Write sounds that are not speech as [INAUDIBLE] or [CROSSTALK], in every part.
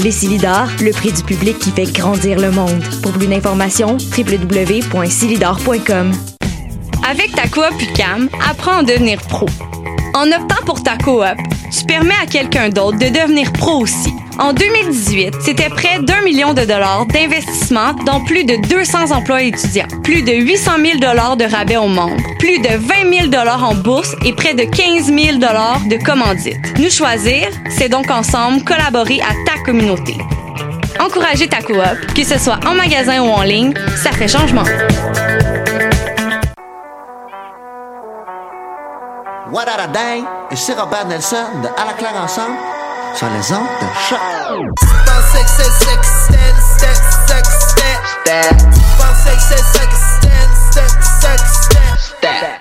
Les Silidors, le prix du public qui fait grandir le monde. Pour plus d'informations, www.silidor.com. Avec ta coop UCAM, apprends à devenir pro. En optant pour ta coop, tu permets à quelqu'un d'autre de devenir pro aussi. En 2018, c'était près d'un million de dollars d'investissement dans plus de 200 emplois étudiants, plus de 800 000 dollars de rabais aux membres, plus de 20 000 dollars en bourse et près de 15 000 dollars de commandites. Nous choisir, c'est donc ensemble collaborer à ta communauté. Encourager ta coop, que ce soit en magasin ou en ligne, ça fait changement. What a dang? Ici Robert Nelson de À la claire ensemble sur les ondes de choc.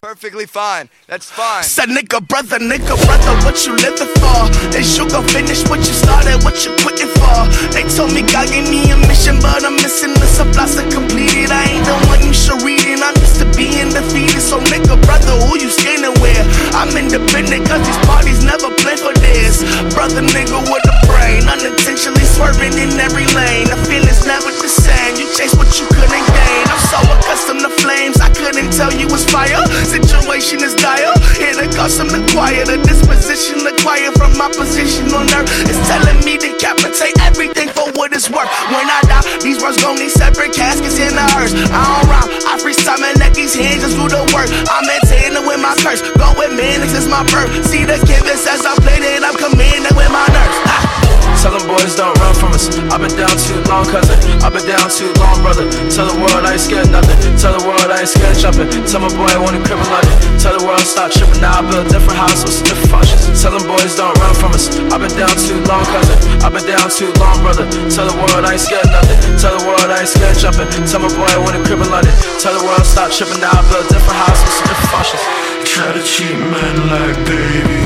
Perfectly fine. That's fine. Said nigga, brother, nigga, brother, what you living for? Is you gon' finish what you started, what you quitting for? They told me God gave me a mission, but I'm missing the supplies to complete it. I ain't the one you should read, and I'm used to being defeated. So nigga, brother, who you scared with? I'm independent, cause these parties never play for this. Brother, nigga, with a brain, unintentionally swerving in every lane. The feeling's never the same. You chase what you couldn't gain. I'm so accustomed to flames, I couldn't tell you it's fire. Situation is dire. Here to custom acquire the disposition acquired from my position on earth. It's telling me to decapitate everything for what it's worth. When I die, these words gon' need separate caskets in the hearse. I don't rhyme, I freestyle and let these hands just do the work. I'm maintaining with my curse. Go with minutes, it's my birth. See the canvas as I played it, I'm commanding with my nerves. Ah. Tell them boys don't run from us. I've been down too long, cousin. I've been down too long, brother. Tell the world I ain't scared nothing. Tell the world I ain't scared jumping. Tell my boy I want to crib in London. Tell the world stop tripping. Now I build different houses different functions. Tell them boys don't run from us. I've been down too long, cousin. I've been down too long, brother. Tell the world I ain't scared nothing. Tell the world I ain't scared jumping. Tell my boy I want to crib in London. Tell the world stop tripping. Now I build different houses different functions. Try to treat men like baby.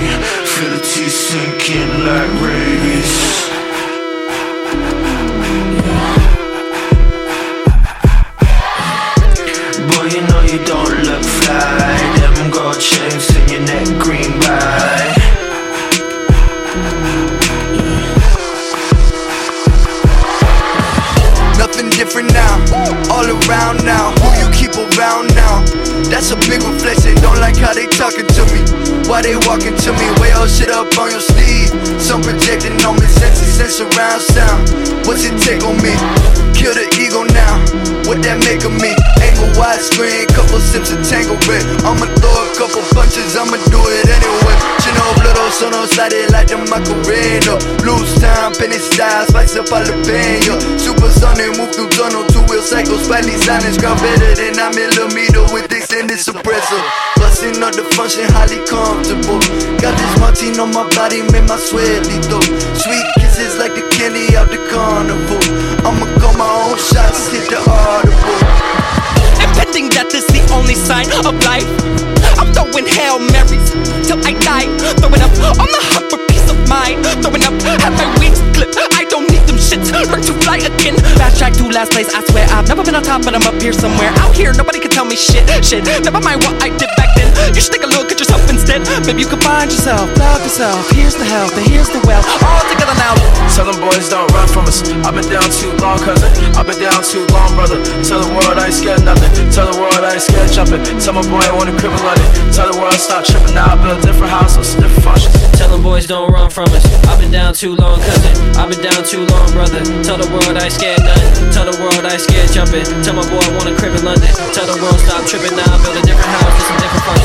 Feel the teeth sinking like rabies. Boy, you know you don't look fly. Them gold chains in your neck green Nothing different now, all around now. Who you keep around now? That's a big reflection. Don't like how they talking to me. Why they walking to me? Way all shit up on your sleeve. Some projecting on me, senses and surround sound. What's it take on me? Kill the ego now. What that make of me? Angle widescreen, couple sips of tangle red. I'ma throw a couple punches, I'ma do it anyway. Chino blood sono slide like the Macarena. Loose time, penny style, spice up jalapeno. Supersonic, move through tunnel, two wheel cycles, slightly silence, ground better than a millimeter with extended suppressor. Busting up the function, highly comfortable. Got this Martine on my body, make my sweat lethal. Sweet kisses like the candy out the carnival. I'ma call my own shots, hit the audible. Impending death is the only sign of life. I'm throwing Hail Marys till I die. Throwing up on the hunt for peace of mind. Throwing up, have my wings clipped. I don't need them shit. shits. Learn to fly again. Backtrack to last place, I swear I've never been on top, but I'm up here somewhere. Out here, nobody can tell me shit. Shit, never mind what I did back then. You should take a look at yourself instead. Maybe you can find yourself, love yourself. Here's the help, and here's the well. All together now. Tell them boys don't run from us. I've been down too long, cousin. I've been down too long, brother. Tell the world I ain't scared nothing. Tell the world I ain't scared jumping. Tell my boy I want a crib in London. Tell the world stop tripping now. I build different houses, different functions. Tell them boys don't run from us. I've been down too long, cousin. I've been down too long, brother. Tell the world I ain't scared nothing. Tell the world I ain't scared jumping. Tell my boy I want a crib in London. Tell the world stop tripping now. I build a different house with some different functions.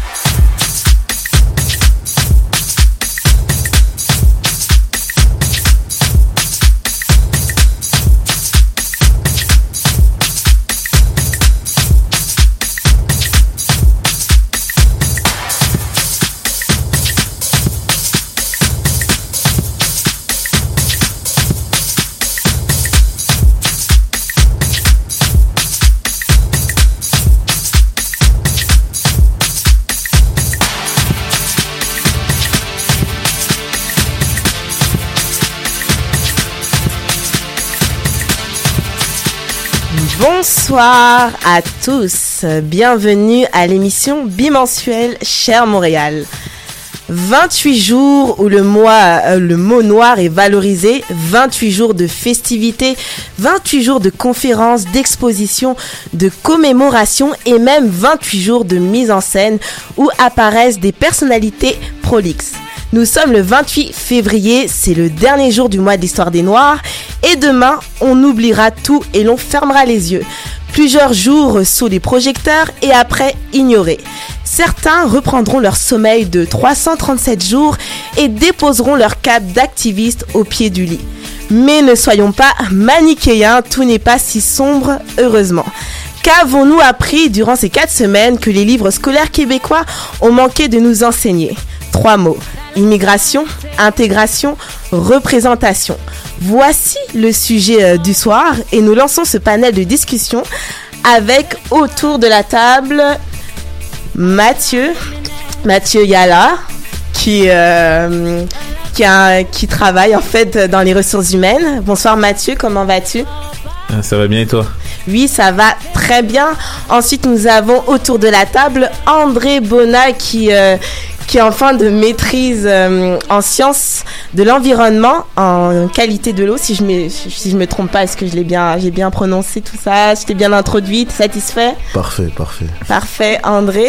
Bonsoir à tous, bienvenue à l'émission bimensuelle Cher Montréal. 28 jours où euh, le mot noir est valorisé, 28 jours de festivités, 28 jours de conférences, d'expositions, de commémorations et même 28 jours de mise en scène où apparaissent des personnalités prolixes. Nous sommes le 28 février, c'est le dernier jour du mois de l'histoire des Noirs et demain on oubliera tout et l'on fermera les yeux. Plusieurs jours sous les projecteurs et après ignorés. Certains reprendront leur sommeil de 337 jours et déposeront leur cap d'activistes au pied du lit. Mais ne soyons pas manichéens, tout n'est pas si sombre, heureusement. Qu'avons-nous appris durant ces quatre semaines que les livres scolaires québécois ont manqué de nous enseigner? Trois mots. Immigration, intégration, représentation. Voici le sujet euh, du soir et nous lançons ce panel de discussion avec autour de la table Mathieu, Mathieu Yala, qui, euh, qui, a- qui travaille en fait dans les ressources humaines. Bonsoir Mathieu, comment vas-tu? Ah, Ça va bien et toi? Oui, ça va très bien. Ensuite, nous avons autour de la table André Bona qui, euh, qui est en fin de maîtrise euh, en sciences de l'environnement, en qualité de l'eau. Si je me, si je me trompe pas, est-ce que je l'ai bien, j'ai bien prononcé tout ça? Je t'ai bien introduit, t'es satisfait? Parfait, parfait. Parfait, André.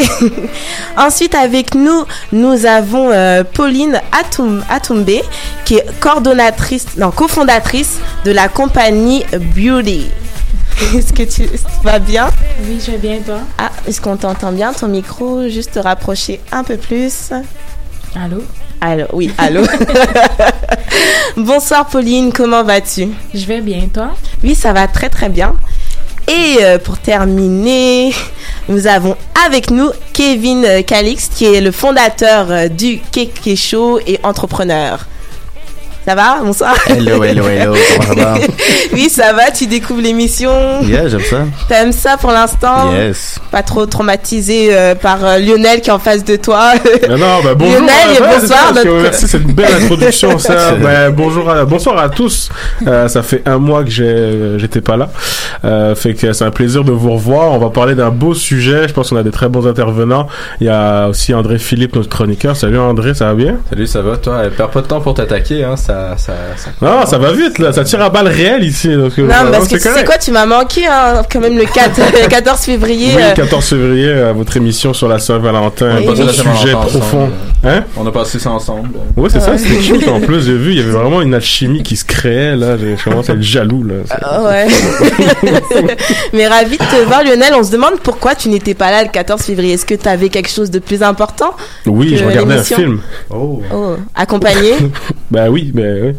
[LAUGHS] Ensuite, avec nous, nous avons euh, Pauline Atum, Atumbe, qui est coordonnatrice, non, cofondatrice de la compagnie Beauty. [LAUGHS] Est-ce que tu vas bien? Oui, je vais bien, toi? Ah, est-ce qu'on t'entend bien? Ton micro, juste te rapprocher un peu plus. Allô? Allô, oui, allô. [LAUGHS] [LAUGHS] Bonsoir Pauline, comment vas-tu? Je vais bien, toi? Oui, ça va très très bien. Et euh, pour terminer, nous avons avec nous Kevin euh, Calix, qui est le fondateur euh, du Keke Show et entrepreneur. Ça va Bonsoir. Hello, hello, hello, comment ça va? [LAUGHS] oui, ça va, tu découvres l'émission. Yeah, j'aime ça. T'aimes ça pour l'instant Yes. Pas trop traumatisé euh, par euh, Lionel qui est en face de toi. [LAUGHS] Non, non, bah, bonjour. Lionel, et bonsoir. notre- Merci, c'est une belle introduction, ça. [LAUGHS] Bah, bonjour à, bonsoir à tous. Euh, ça fait un mois que j'étais pas là. Euh, fait que c'est un plaisir de vous revoir. On va parler d'un beau sujet. Je pense qu'on a des très bons intervenants. Il y a aussi André Philippe, notre chroniqueur. Salut André, ça va bien? Salut, ça va toi? Perds pas de temps pour t'attaquer, hein, ça, ça, ça... Non, ça va vite, là. Ça tire à balles réelles ici. Donc, euh, Non, vraiment, parce que c'est tu sais quoi, tu m'as manqué hein, quand même le 4, [LAUGHS] le 14 février. Oui, euh, le 14 février, à votre émission sur la Saint-Valentin. Oui, Un oui. sujet profond. ensemble. Hein? On a passé ça ensemble. Ouais, c'est ça, c'était cute en plus. J'ai vu, il y avait [LAUGHS] vraiment une alchimie qui se créait là. J'ai- Je commence à être jaloux là. Ah ouais. [LAUGHS] Mais ravi de te voir, Lionel. On se demande pourquoi tu n'étais pas là le 14 février. Est-ce que tu avais quelque chose de plus important Oui, je regardais un film. Oh. Oh, accompagné Bah oui, bah Bah oui.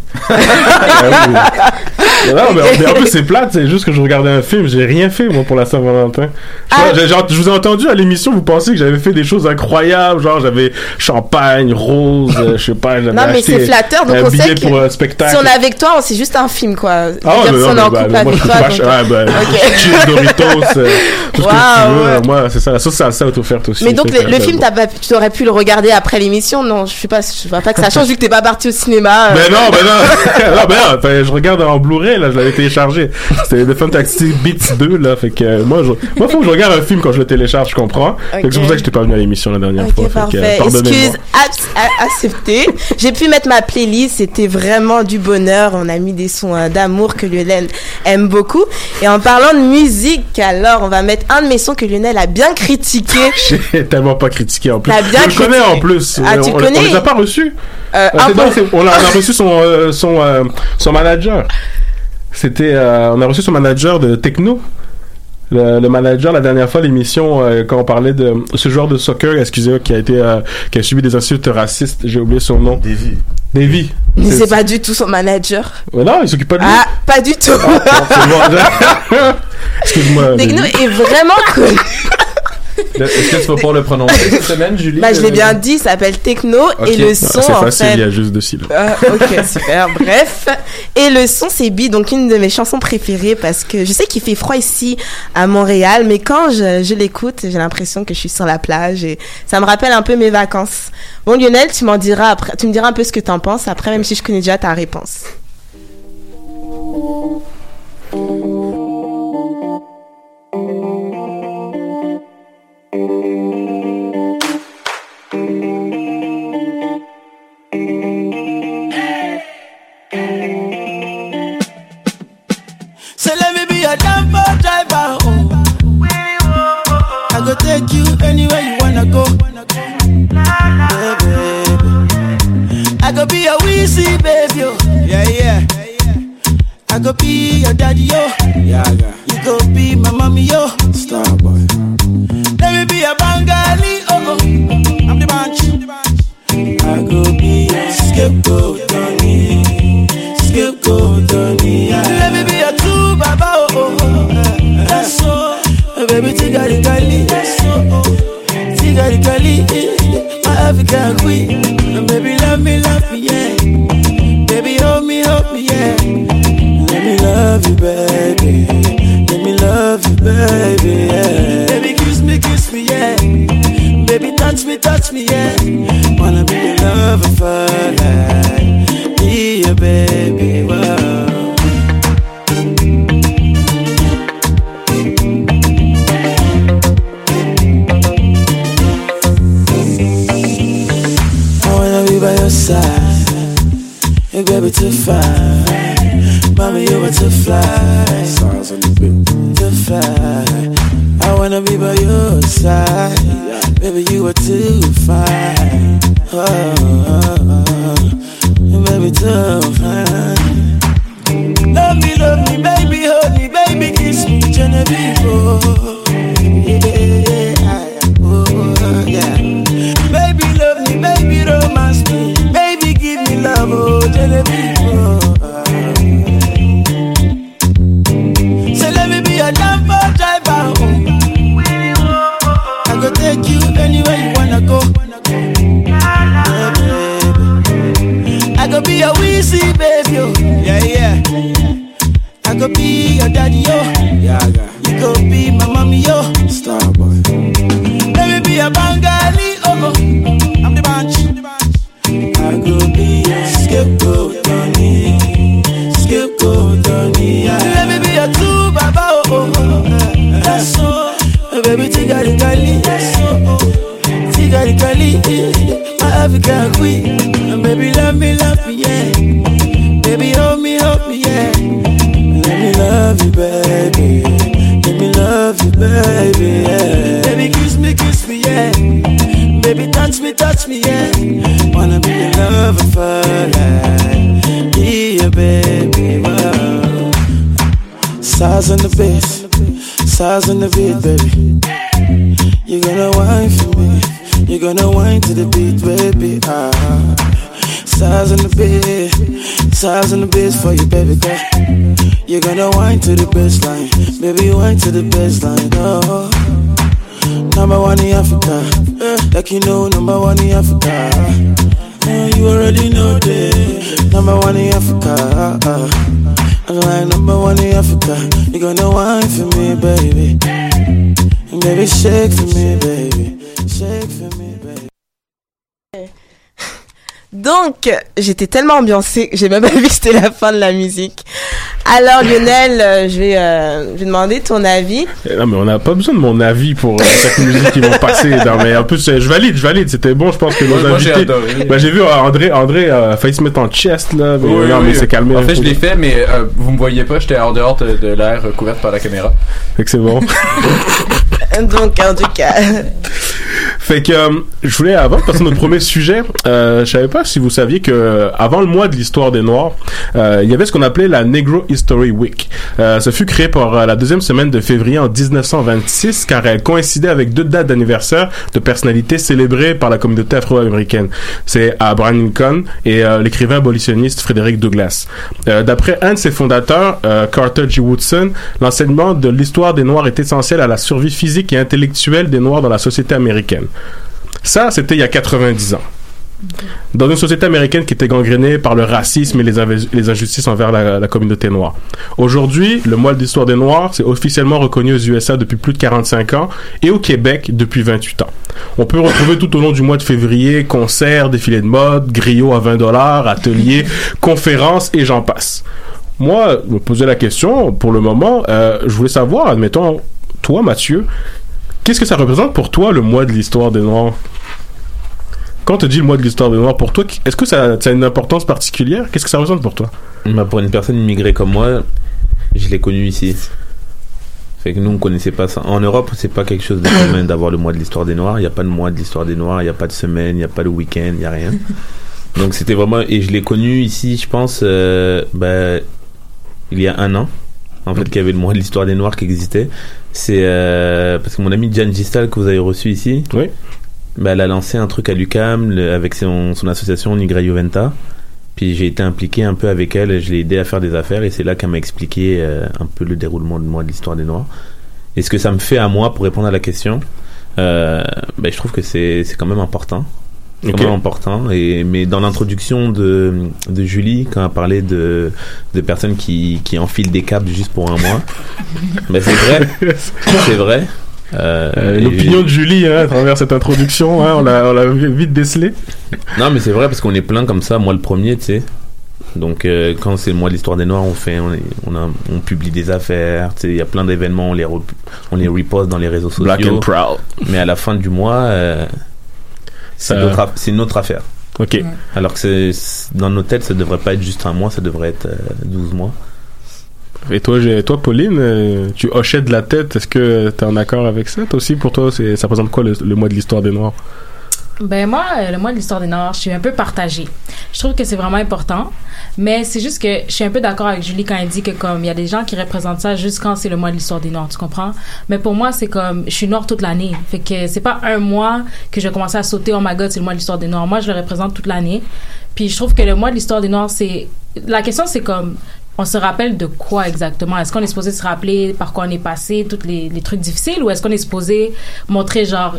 [LAUGHS] Non, mais, en- mais [LAUGHS] plus, c'est plate, c'est juste que je regardais un film, j'ai rien fait, moi, pour la Saint-Valentin. Je, Ah. je vous ai entendu à l'émission, vous pensez que j'avais fait des choses incroyables, genre, j'avais champagne, rose, euh, je sais pas, j'avais Non, mais c'est flatteur, donc on sait que pour un spectacle. si on est avec toi, c'est juste un film, quoi. Ah, ouais, si non, on est en mais couple bah, moi, avec je suis toi. ah, bah, [LAUGHS] [LAUGHS] Doritos, euh, tout ce que Waouh, tu veux. ouais. Moi, c'est ça, la sauce salsa est offerte aussi. Mais donc, le, film, pas, tu aurais pu le regarder après l'émission? Non, je je vois pas que ça change vu que t'es pas parti au cinéma. euh. Ben non, ben non, je regarde en Blu-ray, là, je l'avais téléchargé. C'était The Fantastic Beats 2, là, fait que, euh, moi, je, moi, faut que je regarde un film quand je le télécharge, je comprends. Fait que Ok. c'est pour ça que j'étais pas venu à l'émission la dernière fois. Fait que, parfait. euh. Excuse, accepté. J'ai pu mettre ma playlist, c'était vraiment du bonheur. On a mis des sons euh, d'amour que Lionel aime beaucoup. Et en parlant de musique, alors, on va mettre un de mes sons que Lionel a bien critiqué. [LAUGHS] J'ai tellement pas critiqué en plus. Bien je le connais en plus. Ah, Euh, tu on, connais On les a pas reçus. Euh, Euh, on, a, on a reçu son, euh, son, euh, son manager. C'était, euh, on a reçu son manager de techno. Le, le manager la dernière fois l'émission euh, quand on parlait de ce joueur de soccer excusez-moi qui a été euh, qui a subi des insultes racistes j'ai oublié son nom Davy Davy Mais c'est pas du tout son manager. Ouais, non il s'occupe pas de lui Ah, pas du tout. c'est bon. [LAUGHS] excuse-moi Techno est vraiment connu. Est-ce que tu vas pouvoir le prononcer [LAUGHS] cette semaine, Julie? Bah, je l'ai bien dit, ça s'appelle Techno. Et le Ah, son, c'est en facile fait. il y a juste deux syllabes Ah, ok, [LAUGHS] super. Bref. Et le son, c'est Bi, donc une de mes chansons préférées parce que je sais qu'il fait froid ici à Montréal, mais quand je, je l'écoute, j'ai l'impression que je suis sur la plage et ça me rappelle un peu mes vacances. Bon, Lionel, tu m'en diras après, tu me diras un peu ce que t'en penses après, même si je connais déjà ta réponse. Beat, and the biz for you, baby girl. You're gonna wine to the baseline, baby, wine to the baseline. Oh, number one in Africa, like you know, number one in Africa. You already know that, number one in Africa. I'm like number one in Africa. You're gonna wine for me, baby. And baby, shake for me, baby. Shake for me, Donc, j'étais tellement ambiancée que j'ai même [LAUGHS] pas vu que c'était la fin de la musique. Alors, Lionel, euh, je, vais, euh, je vais demander ton avis. Eh Non, mais on n'a pas besoin de mon avis pour euh, cette musique qui vont passer. [LAUGHS] Non, mais en plus, euh, je valide, je valide. C'était bon, je pense que nos j'ai invités. adoré. Bah, j'ai vu euh, André, André euh, a failli se mettre en chest, là. Mais, Oui, non, oui, mais oui. c'est calmé. En un fait, je l'ai fait, mais euh, vous me voyez pas, j'étais hors dehors de, de l'air couverte par la caméra. Fait que c'est bon. [LAUGHS] Donc, en tout cas. Fait que euh, je voulais avant passer à notre premier [LAUGHS] sujet, euh, je savais pas si vous saviez que euh, avant le mois de l'histoire des Noirs, euh, il y avait ce qu'on appelait la Negro History Week. Ce fut créé par la deuxième semaine de février en 1926 car elle coïncidait avec deux dates d'anniversaire de personnalités célébrées par la communauté afro-américaine. C'est Abraham Lincoln et l'écrivain abolitionniste Frédéric Douglass. D'après un de ses fondateurs, Carter G. Woodson, l'enseignement de l'histoire des Noirs est essentiel à la survie physique et intellectuelle des Noirs dans la société américaine. Ça, c'était il y a 90 ans. Dans une société américaine qui était gangrénée par le racisme et les, injustices envers la, la communauté noire. Aujourd'hui, le mois de l'histoire des Noirs, c'est officiellement reconnu aux USA depuis plus de 45 ans et au Québec depuis 28 ans. On peut retrouver tout au long du mois de février concerts, défilés de mode, griots à 20 dollars, ateliers, conférences et j'en passe. Moi, je me posais la question, pour le moment, euh, je voulais savoir, admettons, toi Mathieu, qu'est-ce que ça représente pour toi le mois de l'histoire des Noirs? Quand te dit le mois de l'histoire des Noirs, pour toi, est-ce que ça, ça a une importance particulière? Qu'est-ce que ça représente pour toi? Bah, pour une personne immigrée comme moi, je l'ai connu ici. Fait que nous, on connaissait pas ça. En Europe, c'est pas quelque chose de commun d'avoir le mois de l'histoire des Noirs. Il n'y a pas de mois de l'histoire des Noirs, il n'y a pas de semaine, il n'y a pas de week-end, il n'y a rien. Donc c'était vraiment... Et je l'ai connu ici, je pense, euh, bah, il y a un an. En fait, qu'il y avait le mois de l'histoire des Noirs qui existait. C'est euh, parce que mon ami Jan Gistal, que vous avez reçu ici, oui. bah, elle a lancé un truc à l'UCAM avec son, son association Nigra Juventa. Puis j'ai été impliqué un peu avec elle, je l'ai aidé à faire des affaires et c'est là qu'elle m'a expliqué euh, un peu le déroulement de moi de l'histoire des Noirs. Et ce que ça me fait à moi pour répondre à la question, euh, ben, je trouve que c'est quand même important. C'est Ok. quand même important. Et, mais dans l'introduction de, de Julie, quand elle parlait de, de personnes qui, qui enfilent des câbles juste pour un mois, [LAUGHS] ben, c'est vrai. c'est vrai. Euh, Euh, L'opinion de Julie hein, à travers cette introduction, hein, on l'a on l'a vite décelé. non, mais c'est vrai parce qu'on est plein comme ça, moi le premier, tu sais. Donc euh, quand c'est le mois de l'histoire des Noirs, on fait, on, est- on, a- on publie des affaires, tu sais, il y a plein d'événements, on les, re- on les reposte dans les réseaux sociaux. Black and proud. Mais à la fin du mois, euh, c'est Ça- notre aff- c'est une autre affaire. Ok. Alors que dans nos têtes, ça devrait pas être juste un mois, ça devrait être euh, 12 mois. Et toi, j'ai- toi Pauline, euh, tu hochais de la tête. Est-ce que tu es en accord avec ça Toi aussi, pour toi, c'est- ça représente quoi le, le mois de l'histoire des Noirs? Ben moi, euh, le mois de l'histoire des Noirs, je suis un peu partagée. Je trouve que c'est vraiment important, mais c'est juste que je suis un peu d'accord avec Julie quand elle dit que comme il y a des gens qui représentent ça juste quand c'est le mois de l'histoire des Noirs, tu comprends? Mais pour moi, c'est comme je suis noire toute l'année, fait que c'est pas un mois que je vais commencer à sauter oh my god, c'est le mois de l'histoire des Noirs. Moi, je le représente toute l'année. Puis je trouve que le mois de l'histoire des Noirs, c'est la question, c'est comme on se rappelle de quoi exactement? Est-ce qu'on est supposé se rappeler par quoi on est passé, tous les, les trucs difficiles, ou est-ce qu'on est supposé montrer genre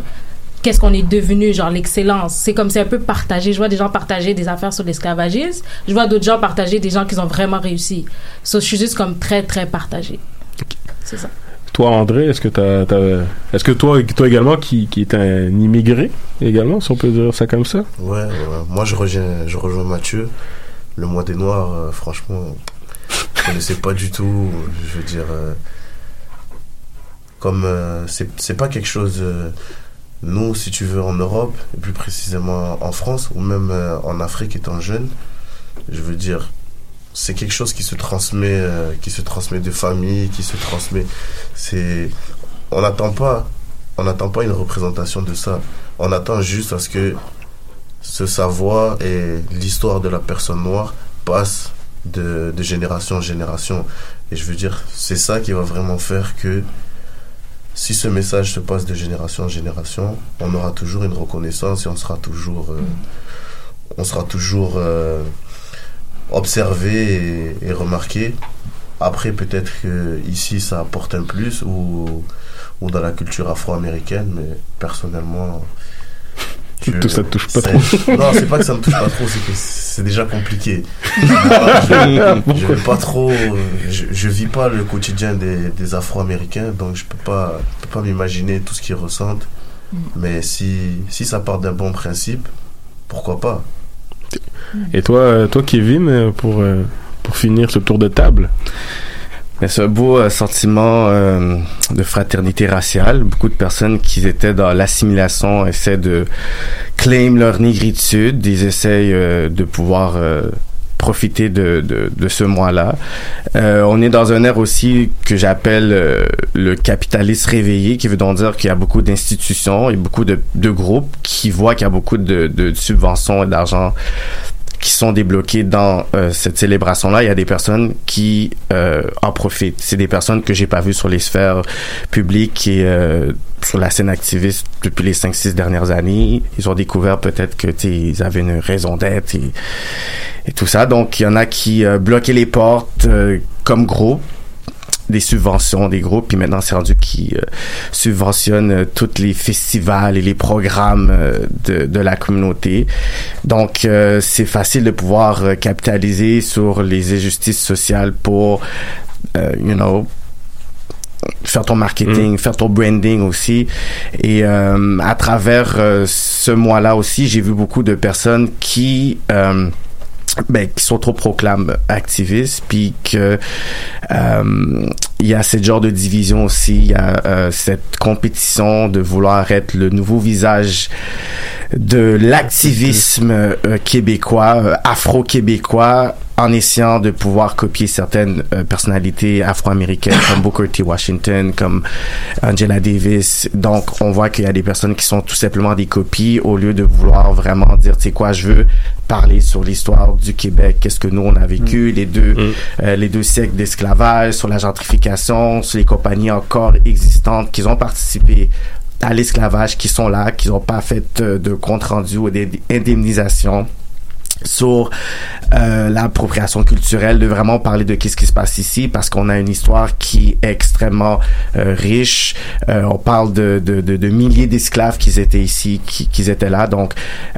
qu'est-ce qu'on est devenu, genre l'excellence. C'est comme c'est un peu partagé. Je vois des gens partager des affaires sur l'esclavagisme. Je vois d'autres gens partager des gens qui ont vraiment réussi. So, je suis juste comme très, très partagée. C'est ça. Toi, André, est-ce que t'as, t'as- est-ce que toi, toi également, qui, qui est un immigré également, si on peut dire ça comme ça? Ouais, ouais. moi je rejoins, je rejoins Mathieu. Le mois des Noirs, euh, franchement, je connaissais pas du tout. Je veux dire, euh, comme euh, c'est c'est pas quelque chose. Nous, si tu veux, en Europe, et plus précisément en France, ou même euh, en Afrique étant jeune, je veux dire, c'est quelque chose qui se transmet, euh, qui se transmet de famille, qui se transmet. C'est, on n'attend pas, on n'attend pas une représentation de ça. On attend juste à ce que ce savoir et l'histoire de la personne noire passe de, de génération en génération. Et je veux dire, c'est ça qui va vraiment faire que si ce message se passe de génération en génération, on aura toujours une reconnaissance et on sera toujours, euh, on sera toujours, euh, observé et, et remarqué. Après, peut-être que ici ça apporte un plus ou, ou dans la culture afro-américaine, mais personnellement. Tout ça te touche pas trop. [LAUGHS] Non, c'est pas que ça me touche pas trop, c'est que c'est déjà compliqué. Je, [LAUGHS] je vais pas trop. Je, je vis pas le quotidien des, des Afro-Américains, donc je peux pas, je peux pas m'imaginer tout ce qu'ils ressentent. Mais si, si ça part d'un bon principe, pourquoi pas? Et toi, euh, toi Kevin, euh, pour, euh, pour finir ce tour de table? C'est un beau euh, sentiment euh, de fraternité raciale. Beaucoup de personnes qui étaient dans l'assimilation essaient de claim leur négritude. Ils essayent euh, de pouvoir euh, profiter de, de, de ce mois-là. On est dans un ère aussi que j'appelle le capitalisme réveillé, qui veut donc dire qu'il y a beaucoup d'institutions et beaucoup de, de groupes qui voient qu'il y a beaucoup de, de subventions et d'argent qui sont débloqués dans euh, cette célébration-là. Il y a des personnes qui euh, en profitent. C'est des personnes que j'ai pas vues sur les sphères publiques et euh, sur la scène activiste depuis les 5-6 dernières années. Ils ont découvert peut-être que ils avaient une raison d'être et, tout ça. Donc, il y en a qui bloquaient les portes comme groupe des subventions des groupes puis maintenant c'est rendu qui euh, subventionne euh, tous les festivals et les programmes euh, de, de la communauté donc euh, c'est facile de pouvoir capitaliser sur les injustices sociales pour you know faire ton marketing, faire ton branding aussi. Et à travers ce mois-là aussi, j'ai vu beaucoup de personnes qui ben, qui proclames activistes, puis que euh, il y a ce genre de division aussi, il y a euh, cette compétition de vouloir être le nouveau visage de l'activisme euh, québécois, euh, afro-québécois, en essayant de pouvoir copier certaines euh, personnalités afro-américaines comme Booker T. Washington, comme Angela Davis. Donc, on voit qu'il y a des personnes qui sont tout simplement des copies au lieu de vouloir vraiment dire, tu sais quoi, je veux parler sur l'histoire du Québec, qu'est-ce que nous on a vécu, les deux euh, les deux siècles d'esclavage, sur la gentrification, sur les compagnies encore existantes qui ont participé à l'esclavage, qui sont là, qui n'ont pas fait euh, de compte rendu ou d'indemnisation sur euh, l'appropriation culturelle, de vraiment parler de qu'est-ce qui se passe ici, parce qu'on a une histoire qui est extrêmement euh, riche. Euh, on parle de, de, de, de milliers d'esclaves qui étaient ici, qui, qui étaient là. Donc,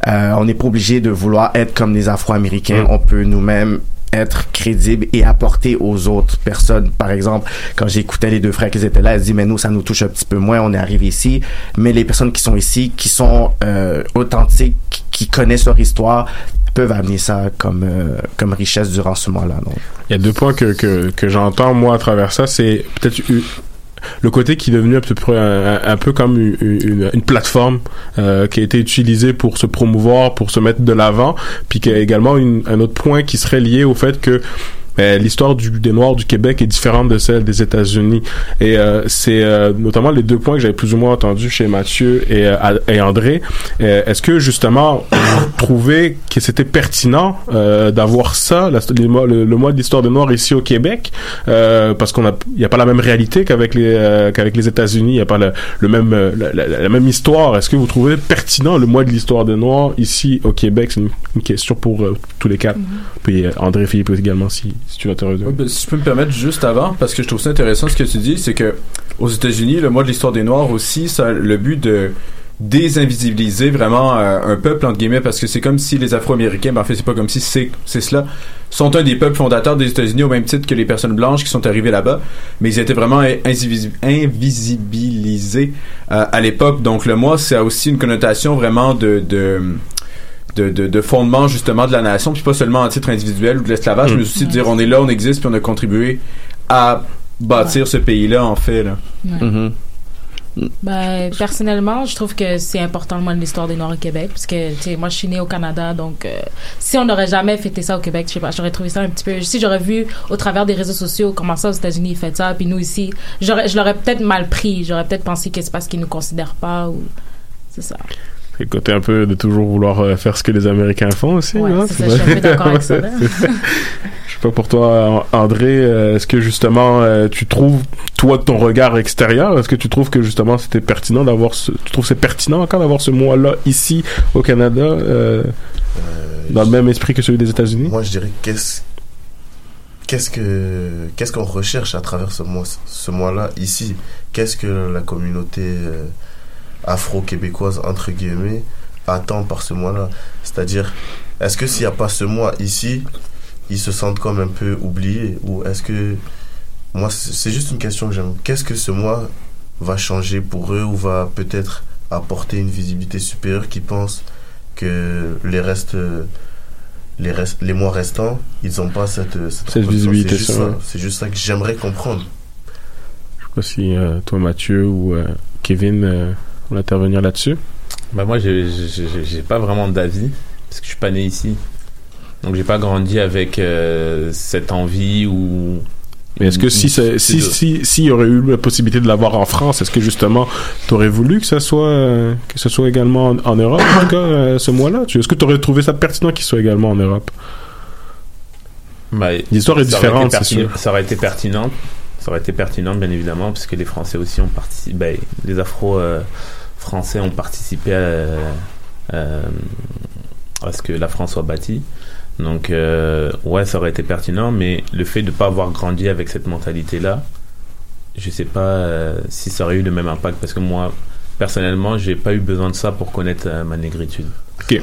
on n'est pas obligé de vouloir être comme des Afro-Américains. On peut nous-mêmes être crédible et apporter aux autres personnes. Par exemple, quand j'écoutais les deux frères qui étaient là, ils disaient, mais nous, ça nous touche un petit peu moins, on est arrivé ici. Mais les personnes qui sont ici, qui sont euh, authentiques, qui connaissent leur histoire, peuvent amener ça comme, euh, comme richesse durant ce mois-là. Il y a deux points que, que, j'entends, moi, à travers ça. C'est peut-être le côté qui est devenu un peu, un, peu comme une, plateforme euh, qui a été utilisée pour se promouvoir, pour se mettre de l'avant, puis qu'il y a également un autre point qui serait lié au fait que ben, l'histoire du, des Noirs du Québec est différente de celle des États-Unis. Et euh, c'est euh, notamment les deux points que j'avais plus ou moins entendus chez Mathieu et, euh, et André. Euh, Est-ce que justement, vous trouvez que c'était pertinent euh, d'avoir ça, la- mois- le, le mois de l'histoire des Noirs ici au Québec, euh, parce qu'on a, il y a pas la même réalité qu'avec les euh, qu'avec les États-Unis, il y a pas le, le même la, la- la même histoire. Est-ce que vous trouvez pertinent le mois de l'histoire des Noirs ici au Québec? C'est une, une question pour euh, tous les quatre. Puis euh, André Philippe également si si tu Ouais, ben, je peux me permettre juste avant, parce que je trouve ça intéressant ce que tu dis, c'est que aux États-Unis, le mois de l'histoire des Noirs aussi, ça le but de désinvisibiliser vraiment euh, un peuple entre guillemets parce que c'est comme si les Afro-Américains, ben en fait c'est pas comme si c'est c'est cela sont un des peuples fondateurs des États-Unis au même titre que les personnes blanches qui sont arrivées là-bas, mais ils étaient vraiment invisi- invisibilisés euh, à l'époque. Donc le mois, a aussi une connotation vraiment de de, de, de fondement justement de la nation, puis pas seulement en titre individuel ou de l'esclavage, Mm. mais aussi de dire on est là, on existe, puis on a contribué à bâtir ce pays-là en fait. Là. Ouais. Ben, personnellement, je trouve que c'est important, moi, l'histoire des Noirs au Québec, parce que, tu sais, moi, je suis née au Canada, donc, euh, si on n'aurait jamais fêté ça au Québec, je sais pas, j'aurais trouvé ça un petit peu, si j'aurais vu au travers des réseaux sociaux comment ça aux États-Unis ils fêtent ça, puis nous ici, j'aurais, je l'aurais peut-être mal pris, j'aurais peut-être pensé que c'est parce qu'ils nous considèrent pas, ou, c'est ça. Le côté un peu de toujours vouloir euh, faire ce que les Américains font aussi. Ouais, hein, c'est ça, je suis un peu d'accord avec [LAUGHS] ça, là. Je sais pas pour toi, André, euh, est-ce que justement euh, tu trouves, toi de ton regard extérieur, est-ce que tu trouves que justement c'était pertinent d'avoir ce, tu trouves que c'est pertinent encore d'avoir ce mois-là ici au Canada euh, Euh, dans le même esprit que celui des États-Unis? Moi, je dirais qu'est-ce qu'est-ce que qu'est-ce qu'on recherche à travers ce mois ce mois-là ici? Qu'est-ce que la communauté euh, afro-québécoise entre guillemets attend par ce mois-là. C'est-à-dire, est-ce que s'il n'y a pas ce mois ici, ils se sentent comme un peu oubliés ou est-ce que moi c'est juste une question que j'aime. Qu'est-ce que ce mois va changer pour eux ou va peut-être apporter une visibilité supérieure qui pense que les restes les restes les mois restants ils n'ont pas cette cette, Cette visibilité, c'est juste juste ça que j'aimerais comprendre. Je sais pas si euh, toi, Mathieu ou euh, Kevin euh, vont intervenir là-dessus. Bah moi, j'ai- pas vraiment d'avis parce que je suis pas né ici. Donc j'ai pas grandi avec euh, cette envie ou. Mais est-ce que si c'est- si si s'il y aurait eu la possibilité de l'avoir en France, est-ce que justement t'aurais voulu que ça soit euh, que ce soit également en, en Europe en tout cas euh, ce mois-là? Tu- Est-ce que t'aurais trouvé ça pertinent qu'il soit également en Europe? Bah, L'histoire est différente, c'est sûr. Ça aurait été pertinent. Ça aurait été pertinent, bien évidemment, parce que les Français aussi ont participé. ben, les Afro-Français ont participé à, à- à ce que la France soit bâtie. Donc, euh, ouais, ça aurait été pertinent, mais le fait de ne pas avoir grandi avec cette mentalité-là, je sais pas euh, si ça aurait eu le même impact, parce que moi, personnellement, j'ai pas eu besoin de ça pour connaître euh, ma négritude. Ok.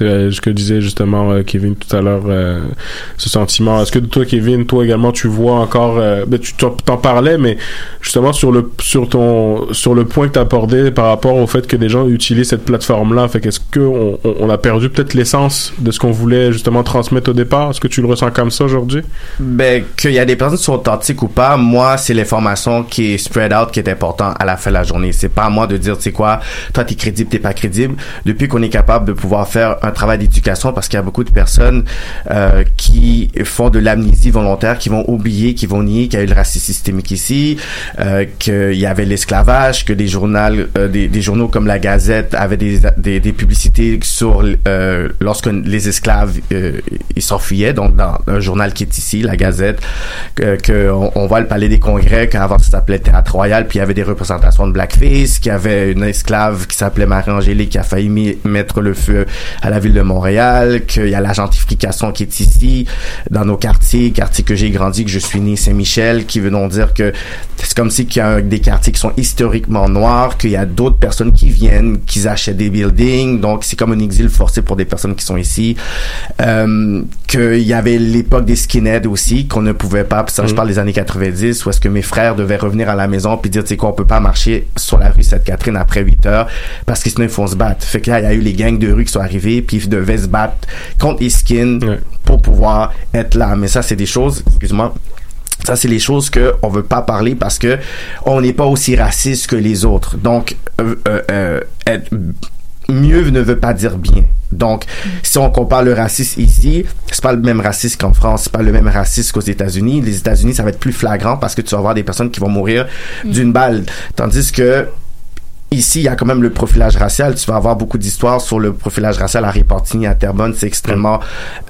Euh, ce que disait justement euh, Kevin tout à l'heure, euh, ce sentiment. Est-ce que toi, Kevin, toi également, tu vois encore, euh, ben, tu t'en parlais, mais justement sur le sur ton sur le point que tu abordé par rapport au fait que des gens utilisent cette plateforme-là, fait qu'est-ce que on, on- a perdu peut-être l'essence de ce qu'on voulait justement transmettre au départ? Est-ce que tu le ressens comme ça aujourd'hui? Ben, qu'il y a des personnes qui sont authentiques ou pas, moi, c'est l'information qui est spread out qui est important à la fin de la journée. C'est pas à moi de dire, sais quoi, toi, t'es crédible, t'es pas crédible. Depuis qu'on est capable de pouvoir faire un travail d'éducation, parce qu'il y a beaucoup de personnes euh, qui font de l'amnésie volontaire, qui vont oublier, qui vont nier qu'il y a eu le racisme systémique ici, euh, qu'il y avait l'esclavage, que des journaux, euh, des, des journaux comme la Gazette avaient des, des, des publicités sur euh, lorsque les esclaves euh, ils s'enfuyaient, donc dans un journal qui est ici, la Gazette, que, que on, voit le Palais des Congrès, qu'avant ça s'appelait Théâtre Royal, puis il y avait des représentations de blackface, qu'il y avait une esclave qui s'appelait Marie-Angélique qui a failli mettre le feu à la ville de Montréal, qu'il y a la gentrification qui est ici, dans nos quartiers, quartiers que j'ai grandi, que je suis né Saint-Michel, qui veut donc dire que c'est comme si qu'il y a des quartiers qui sont historiquement noirs, qu'il y a d'autres personnes qui viennent, qui achètent des buildings, donc c'est comme un exil forcé pour des personnes qui sont ici. Euh, qu'il y avait l'époque des skinheads aussi, qu'on ne pouvait pas, ça je parle des années 90, où est-ce que mes frères devaient revenir à la maison puis dire, tu sais quoi, on peut pas marcher sur la rue Sainte-Catherine après 8 heures, parce que sinon ils font se battre. Fait que là, il y a eu les gangs de rue qui sont arrivés, puis ils devaient se battre contre les skins pour pouvoir être là. Mais ça, c'est des choses, excuse-moi, ça, c'est les choses que on veut pas parler parce que on n'est pas aussi raciste que les autres. Donc, euh, euh, euh, être mieux ne veut pas dire bien. Donc, si on compare le racisme ici, c'est pas le même racisme qu'en France, c'est pas le même racisme qu'aux États-Unis. Les États-Unis, ça va être plus flagrant parce que tu vas avoir des personnes qui vont mourir d'une balle, tandis que Ici, il y a quand même le profilage racial. Tu vas avoir beaucoup d'histoires sur le profilage racial à Repentigny, à Terrebonne. C'est extrêmement...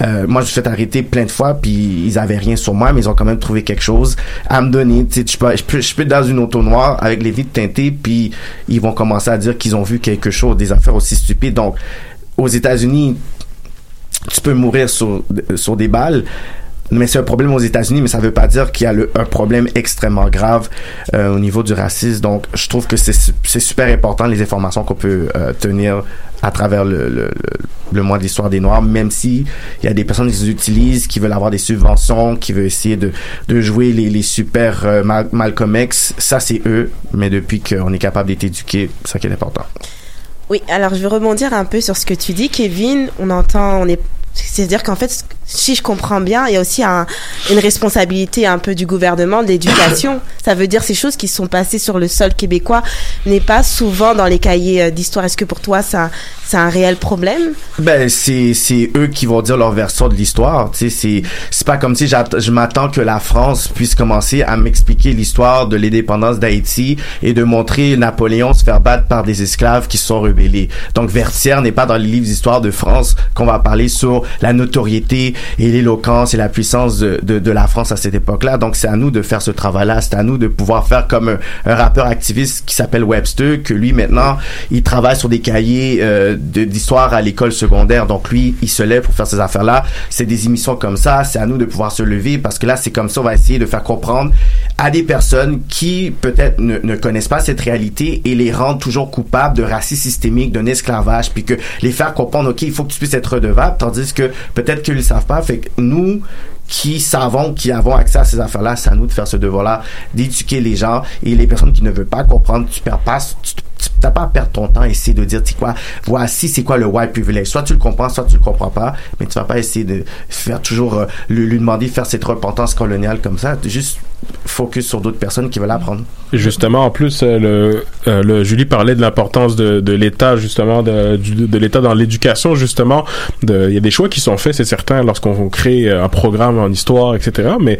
Euh, moi, je me suis fait arrêter plein de fois, puis ils avaient rien sur moi, mais ils ont quand même trouvé quelque chose à me donner. Tu sais, je peux, je peux, je peux être dans une auto noire avec les vitres teintées, puis ils vont commencer à dire qu'ils ont vu quelque chose, des affaires aussi stupides. Donc, aux États-Unis, tu peux mourir sur, sur des balles. Mais c'est un problème aux États-Unis, mais ça veut pas dire qu'il y a un problème extrêmement grave euh, au niveau du racisme. Donc, je trouve que c'est su- c'est super important les informations qu'on peut euh, tenir à travers le, mois de l'histoire des Noirs, même si il y a des personnes qui les utilisent, qui veulent avoir des subventions, qui veulent essayer de, jouer les, super euh, Mal- Malcolm X. Ça, c'est eux. Mais depuis qu'on est capable d'être éduqué, c'est ça qui est important. Oui, alors je vais rebondir un peu sur ce que tu dis, Kevin. On entend, on est, c'est-à-dire qu'en fait, si je comprends bien, il y a aussi un- une responsabilité un peu du gouvernement, de l'éducation. [COUGHS] Ça veut dire ces choses qui sont passées sur le sol québécois n'est pas souvent dans les cahiers euh, d'histoire. Est-ce que pour toi, ça, c'est un réel problème? Ben c'est c'est eux qui vont dire leur version de l'histoire. Tu sais c'est c'est pas comme si je m'attends que la France puisse commencer à m'expliquer l'histoire de l'indépendance d'Haïti et de montrer Napoléon se faire battre par des esclaves qui sont rebellés. Donc Vertière n'est pas dans les livres d'histoire de France qu'on va parler sur la notoriété et l'éloquence et la puissance de, de, de la France à cette époque-là. Donc c'est à nous de faire ce travail-là, c'est à nous de pouvoir faire comme un, un rappeur activiste qui s'appelle Webster, que lui maintenant il travaille sur des cahiers euh, d'histoire à l'école secondaire. Donc lui il se lève pour faire ces affaires-là. C'est des émissions comme ça, c'est à nous de pouvoir se lever parce que là c'est comme ça on va essayer de faire comprendre à des personnes qui peut-être ne, ne connaissent pas cette réalité et les rendre toujours coupables de racisme systémique, d'un esclavage, puis que les faire comprendre, ok, il faut que tu puisses être redevable, tandis que peut-être qu'ils ne savent pas. Fait que nous, qui savons, qui avons accès à ces affaires-là, c'est à nous de faire ce devoir-là, d'éduquer les gens et les personnes qui ne veulent pas comprendre, tu perds pas, tu t'as pas à perdre ton temps à essayer de dire, tu quoi, voici c'est quoi le white privilege. Soit tu le comprends, soit tu le comprends pas, mais tu vas pas essayer de faire toujours, euh, lui, lui demander de faire cette repentance coloniale comme ça. Juste focus sur d'autres personnes qui veulent apprendre. Justement, en plus, euh, le, euh, le Julie parlait de l'importance de, de l'État, justement, de, l'État dans l'éducation, justement. Il y a des choix qui sont faits, c'est certain, lorsqu'on crée euh, un programme en histoire, etc. Mais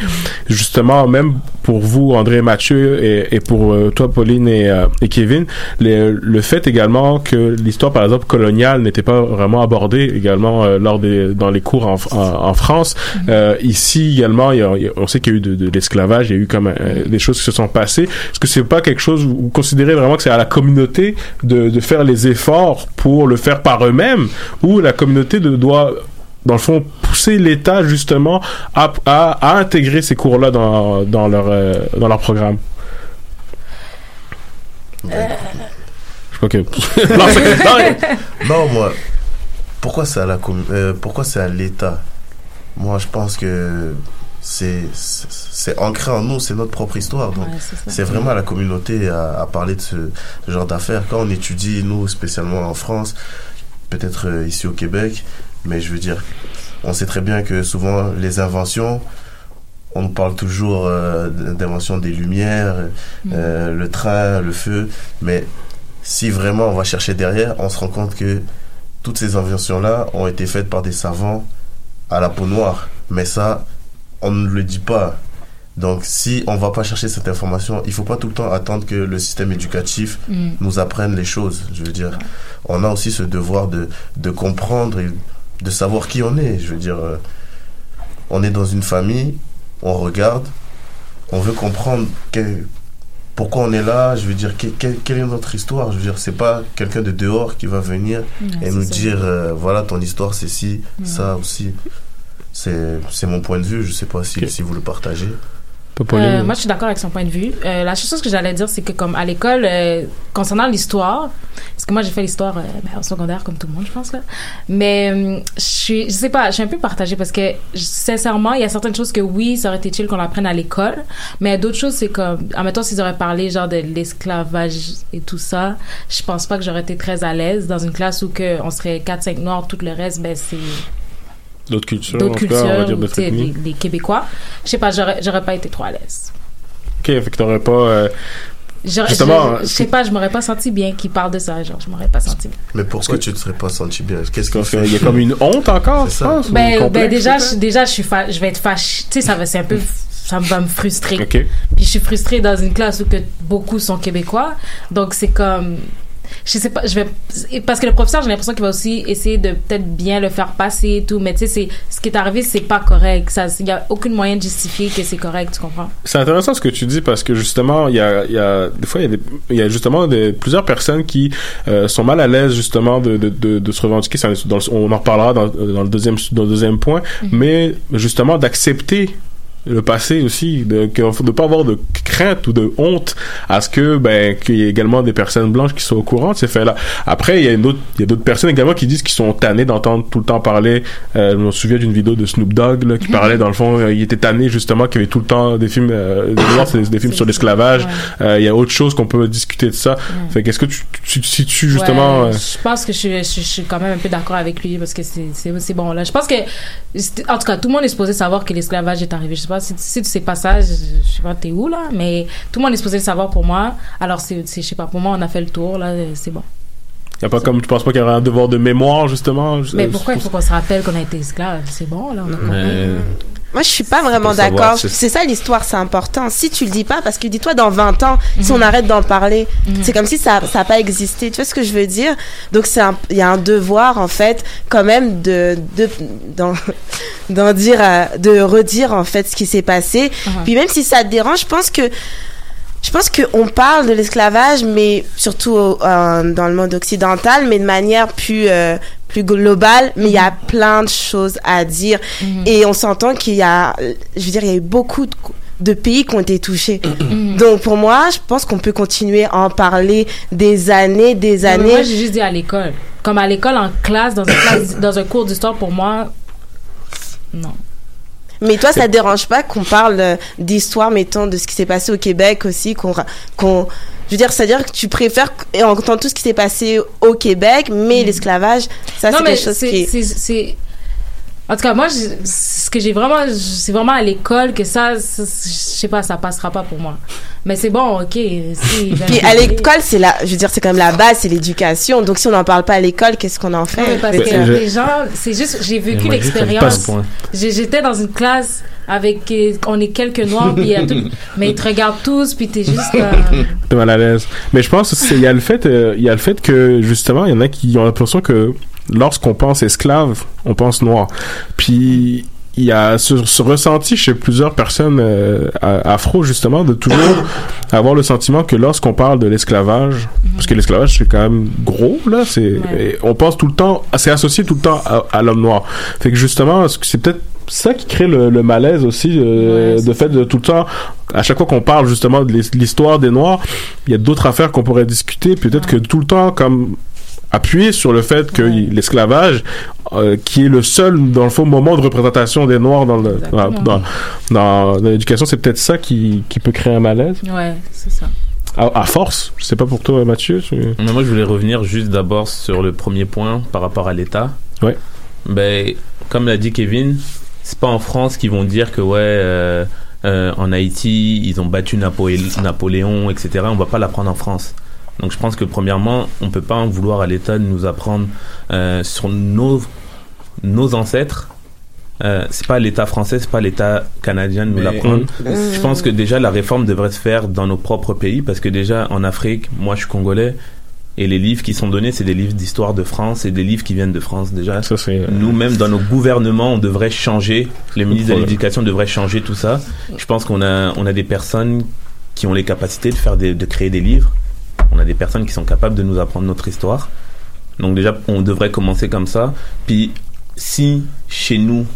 justement, même pour vous, André et Mathieu, et, et pour euh, toi, Pauline et, euh, et Kevin, les- le fait également que l'histoire, par exemple, coloniale n'était pas vraiment abordée également euh, lors des dans les cours en, en, en France. Euh, ici également, il y a- il y a- on sait qu'il y a eu de, de l'esclavage, il y a eu comme euh, des choses qui se sont passées. Est-ce que c'est pas quelque chose où vous considérez vraiment que c'est à la communauté de, de faire les efforts pour le faire par eux-mêmes, ou la communauté de, doit dans le fond, pousser l'État justement à, à, à intégrer ces cours-là dans, dans, leur, euh, dans leur programme? Je crois que... [LAUGHS] [LAUGHS] Non, moi, pourquoi c'est à la euh, pourquoi c'est à l'État? Moi, je pense que c'est ancré en nous, c'est notre propre histoire. Donc, Ouais, c'est vraiment à la communauté à, à parler de ce genre d'affaires. Quand on étudie, nous, spécialement en France, peut-être euh, ici au Québec, mais je veux dire, on sait très bien que souvent les inventions, on nous parle toujours euh, d'invention des lumières, euh, le train, le feu, mais si vraiment on va chercher derrière, on se rend compte que toutes ces inventions-là ont été faites par des savants à la peau noire. Mais ça, on ne le dit pas. Donc si on va pas chercher cette information, il faut pas tout le temps attendre que le système éducatif Mm. nous apprenne les choses. Je veux dire, on a aussi ce devoir de, de comprendre et de savoir qui on est. Je veux dire, euh, on est dans une famille, on regarde, on veut comprendre quel- pourquoi on est là. Je veux dire, que- que- quelle est notre histoire. Je veux dire, c'est pas quelqu'un de dehors qui va venir Ouais, et nous ça. dire, euh, voilà, ton histoire c'est ci, Ouais. ça aussi. C'est c'est mon point de vue. Je sais pas si, si vous le partagez. Euh, moi, je suis d'accord avec son point de vue. Euh, la seule chose que j'allais dire, c'est que comme à l'école, euh, concernant l'histoire, parce que moi j'ai fait l'histoire euh, ben, au secondaire comme tout le monde, je pense là. Mais euh, je suis, je sais pas, je suis un peu partagée parce que sincèrement, il y a certaines choses que oui, ça aurait été chill qu'on apprenne à l'école, mais d'autres choses, c'est comme, admettons s'ils auraient parlé genre de l'esclavage et tout ça, je pense pas que j'aurais été très à l'aise dans une classe où que on serait 4-5 noirs, tout le reste, ben c'est D'autres cultures, d'autres cas, on va cultures, dire d'autres ethnies. les Québécois. Je sais pas, j'aurais, j'aurais pas été trop à l'aise. Ok, fait que t'aurais pas... euh, J'aurais- Justement, je, je sais pas, je m'aurais pas senti bien qu'il parle de ça, genre, je m'aurais pas senti bien. Mais pourquoi tu te serais pas senti bien? Qu'est-ce qu'il fait? Il y a comme une honte encore, C'est ou Ben, complexe, ben déjà, je, déjà, je suis fa- je vais être fâchée, tu sais, ça va, c'est un peu, ça va me frustrer. Ok. Puis je suis frustrée dans une classe où que beaucoup sont québécois, donc c'est comme, je sais pas, je vais, parce que le professeur, j'ai l'impression qu'il va aussi essayer de peut-être bien le faire passer et tout, mais tu sais, ce qui est arrivé, c'est pas correct, ça, il y a aucun moyen de justifier que c'est correct, tu comprends? C'est intéressant ce que tu dis parce que justement, il y a, y a des fois, il y a, y justement des, plusieurs personnes qui euh, sont mal à l'aise justement de, de, de, de se revendiquer. Dans le- on en reparlera dans, dans le deuxième dans le deuxième point, mais justement d'accepter le passé aussi, de ne pas avoir de crainte ou de honte à ce que ben qu'il y ait également des personnes blanches qui soient au courant de ces faits-là. Après, il y a une autre, il y a d'autres personnes également qui disent qu'ils sont tannés d'entendre tout le temps parler. Euh, je me souviens d'une vidéo de Snoop Dogg là, qui parlait dans le fond, euh, il était tanné justement qu'il y avait tout le temps des films, euh, des, [COUGHS] films sur l'esclavage. Euh, Il y a autre chose qu'on peut discuter de ça. Fait qu'est-ce que tu, tu te situes justement Ouais, je pense que je, suis- je, je suis quand même un peu d'accord avec lui parce que c'est bon là. Je pense que en tout cas tout le monde est supposé savoir que l'esclavage est arrivé. Je sais pas si, si tu sais pas ça, je, je sais pas t'es où là, mais tout le monde est supposé le savoir pour moi. Alors c'est c'est- je sais pas pour moi on a fait le tour là, c'est bon. y a pas comme tu penses pas qu'il y aurait un devoir de mémoire justement? Mais pourquoi il faut qu'on se rappelle qu'on a été esclave C'est bon là, on a compris. Mais Moi, je suis pas vraiment d'accord. c'est- ça l'histoire, c'est important. Si tu le dis pas, parce que dis-toi dans 20 ans, si Mhm. on arrête d'en parler, c'est comme si ça ça a pas existé. Tu vois ce que je veux dire? Donc c'est il y a un devoir en fait, quand même de de d'en [LAUGHS] dire, euh, de redire en fait ce qui s'est passé. Mhm. Puis même si ça te dérange, je pense que je pense qu'on parle de l'esclavage, mais surtout euh, dans le monde occidental, mais de manière plus euh, plus globale. Mais il y a plein de choses à dire, et on s'entend qu'il y a, je veux dire, il y a eu beaucoup de, de pays qui ont été touchés. [CLEARS THROAT] Donc pour moi, je pense qu'on peut continuer à en parler des années, des mais années. Moi, j'ai juste dit à l'école. Comme à l'école, en classe, dans, une classe, [COUGHS] dans un cours d'histoire, pour moi, non. Mais toi, ça te dérange pas qu'on parle euh, d'histoire, mettons, de ce qui s'est passé au Québec aussi, qu'on, je veux dire, c'est-à-dire que tu préfères et entendre tout ce qui s'est passé au Québec, mais l'esclavage, ça c'est quelque chose qui est... En tout cas, moi, je- ce que j'ai vraiment, c'est vraiment à l'école que ça, je sais pas, ça passera pas pour moi. Mais c'est bon, ok. si, [LAUGHS] Puis à l'école, c'est la, je veux dire, c'est quand même la base, c'est l'éducation. Donc si on n'en parle pas à l'école, qu'est-ce qu'on en fait? Parce Je que dire, les gens, c'est juste, j'ai vécu l'expérience. J'étais dans une classe avec, euh, on est quelques noirs, puis il y a tout- mais ils te regardent tous, puis t'es juste comme. [LAUGHS] T'es mal à l'aise. Mais je pense qu'il y a le fait, euh, il y a le fait que justement, il y en a qui ont l'impression que lorsqu'on pense esclave, on pense noir. Puis il y a ce, ce ressenti chez plusieurs personnes euh, afro justement de toujours [COUGHS] avoir le sentiment que lorsqu'on parle de l'esclavage, parce que l'esclavage c'est quand même gros là, c'est on pense tout le temps, c'est associé tout le temps à, à l'homme noir. Fait que justement, c'est peut-être ça qui crée le, le malaise aussi euh, de fait de tout le temps à chaque fois qu'on parle justement de l'his- l'histoire des noirs il y a d'autres affaires qu'on pourrait discuter peut-être que tout le temps comme appuyer sur le fait que l'esclavage euh, qui est le seul dans le fond moment de représentation des noirs dans le dans, dans, dans- dans l'éducation c'est peut-être ça qui, qui peut créer un malaise Ouais, c'est ça. à, à force je sais pas pour toi Mathieu tu- Mais moi, je voulais revenir juste d'abord sur le premier point par rapport à l'État. Ouais. Ben, comme l'a dit Kevin, c'est pas en France qu'ils vont dire que ouais, euh, euh, en Haïti, ils ont battu Napo- Napoléon, etc. On va pas l'apprendre en France. Donc je pense que premièrement, on peut pas en vouloir à l'État de nous apprendre euh, sur nos nos ancêtres. Euh, c'est pas l'État français, c'est pas l'État canadien de nous l'apprendre. Je pense que déjà la réforme devrait se faire dans nos propres pays parce que déjà en Afrique, moi je suis congolais et les livres qui sont donnés c'est des livres d'histoire de France et des livres qui viennent de France déjà. Nous-mêmes dans nos gouvernements, on devrait changer. Les ministres de l'éducation devraient changer tout ça. Je pense qu'on a on a des personnes qui ont les capacités de faire des, de créer des livres. On a des personnes qui sont capables de nous apprendre notre histoire. Donc déjà, on devrait commencer comme ça. Puis si chez nous,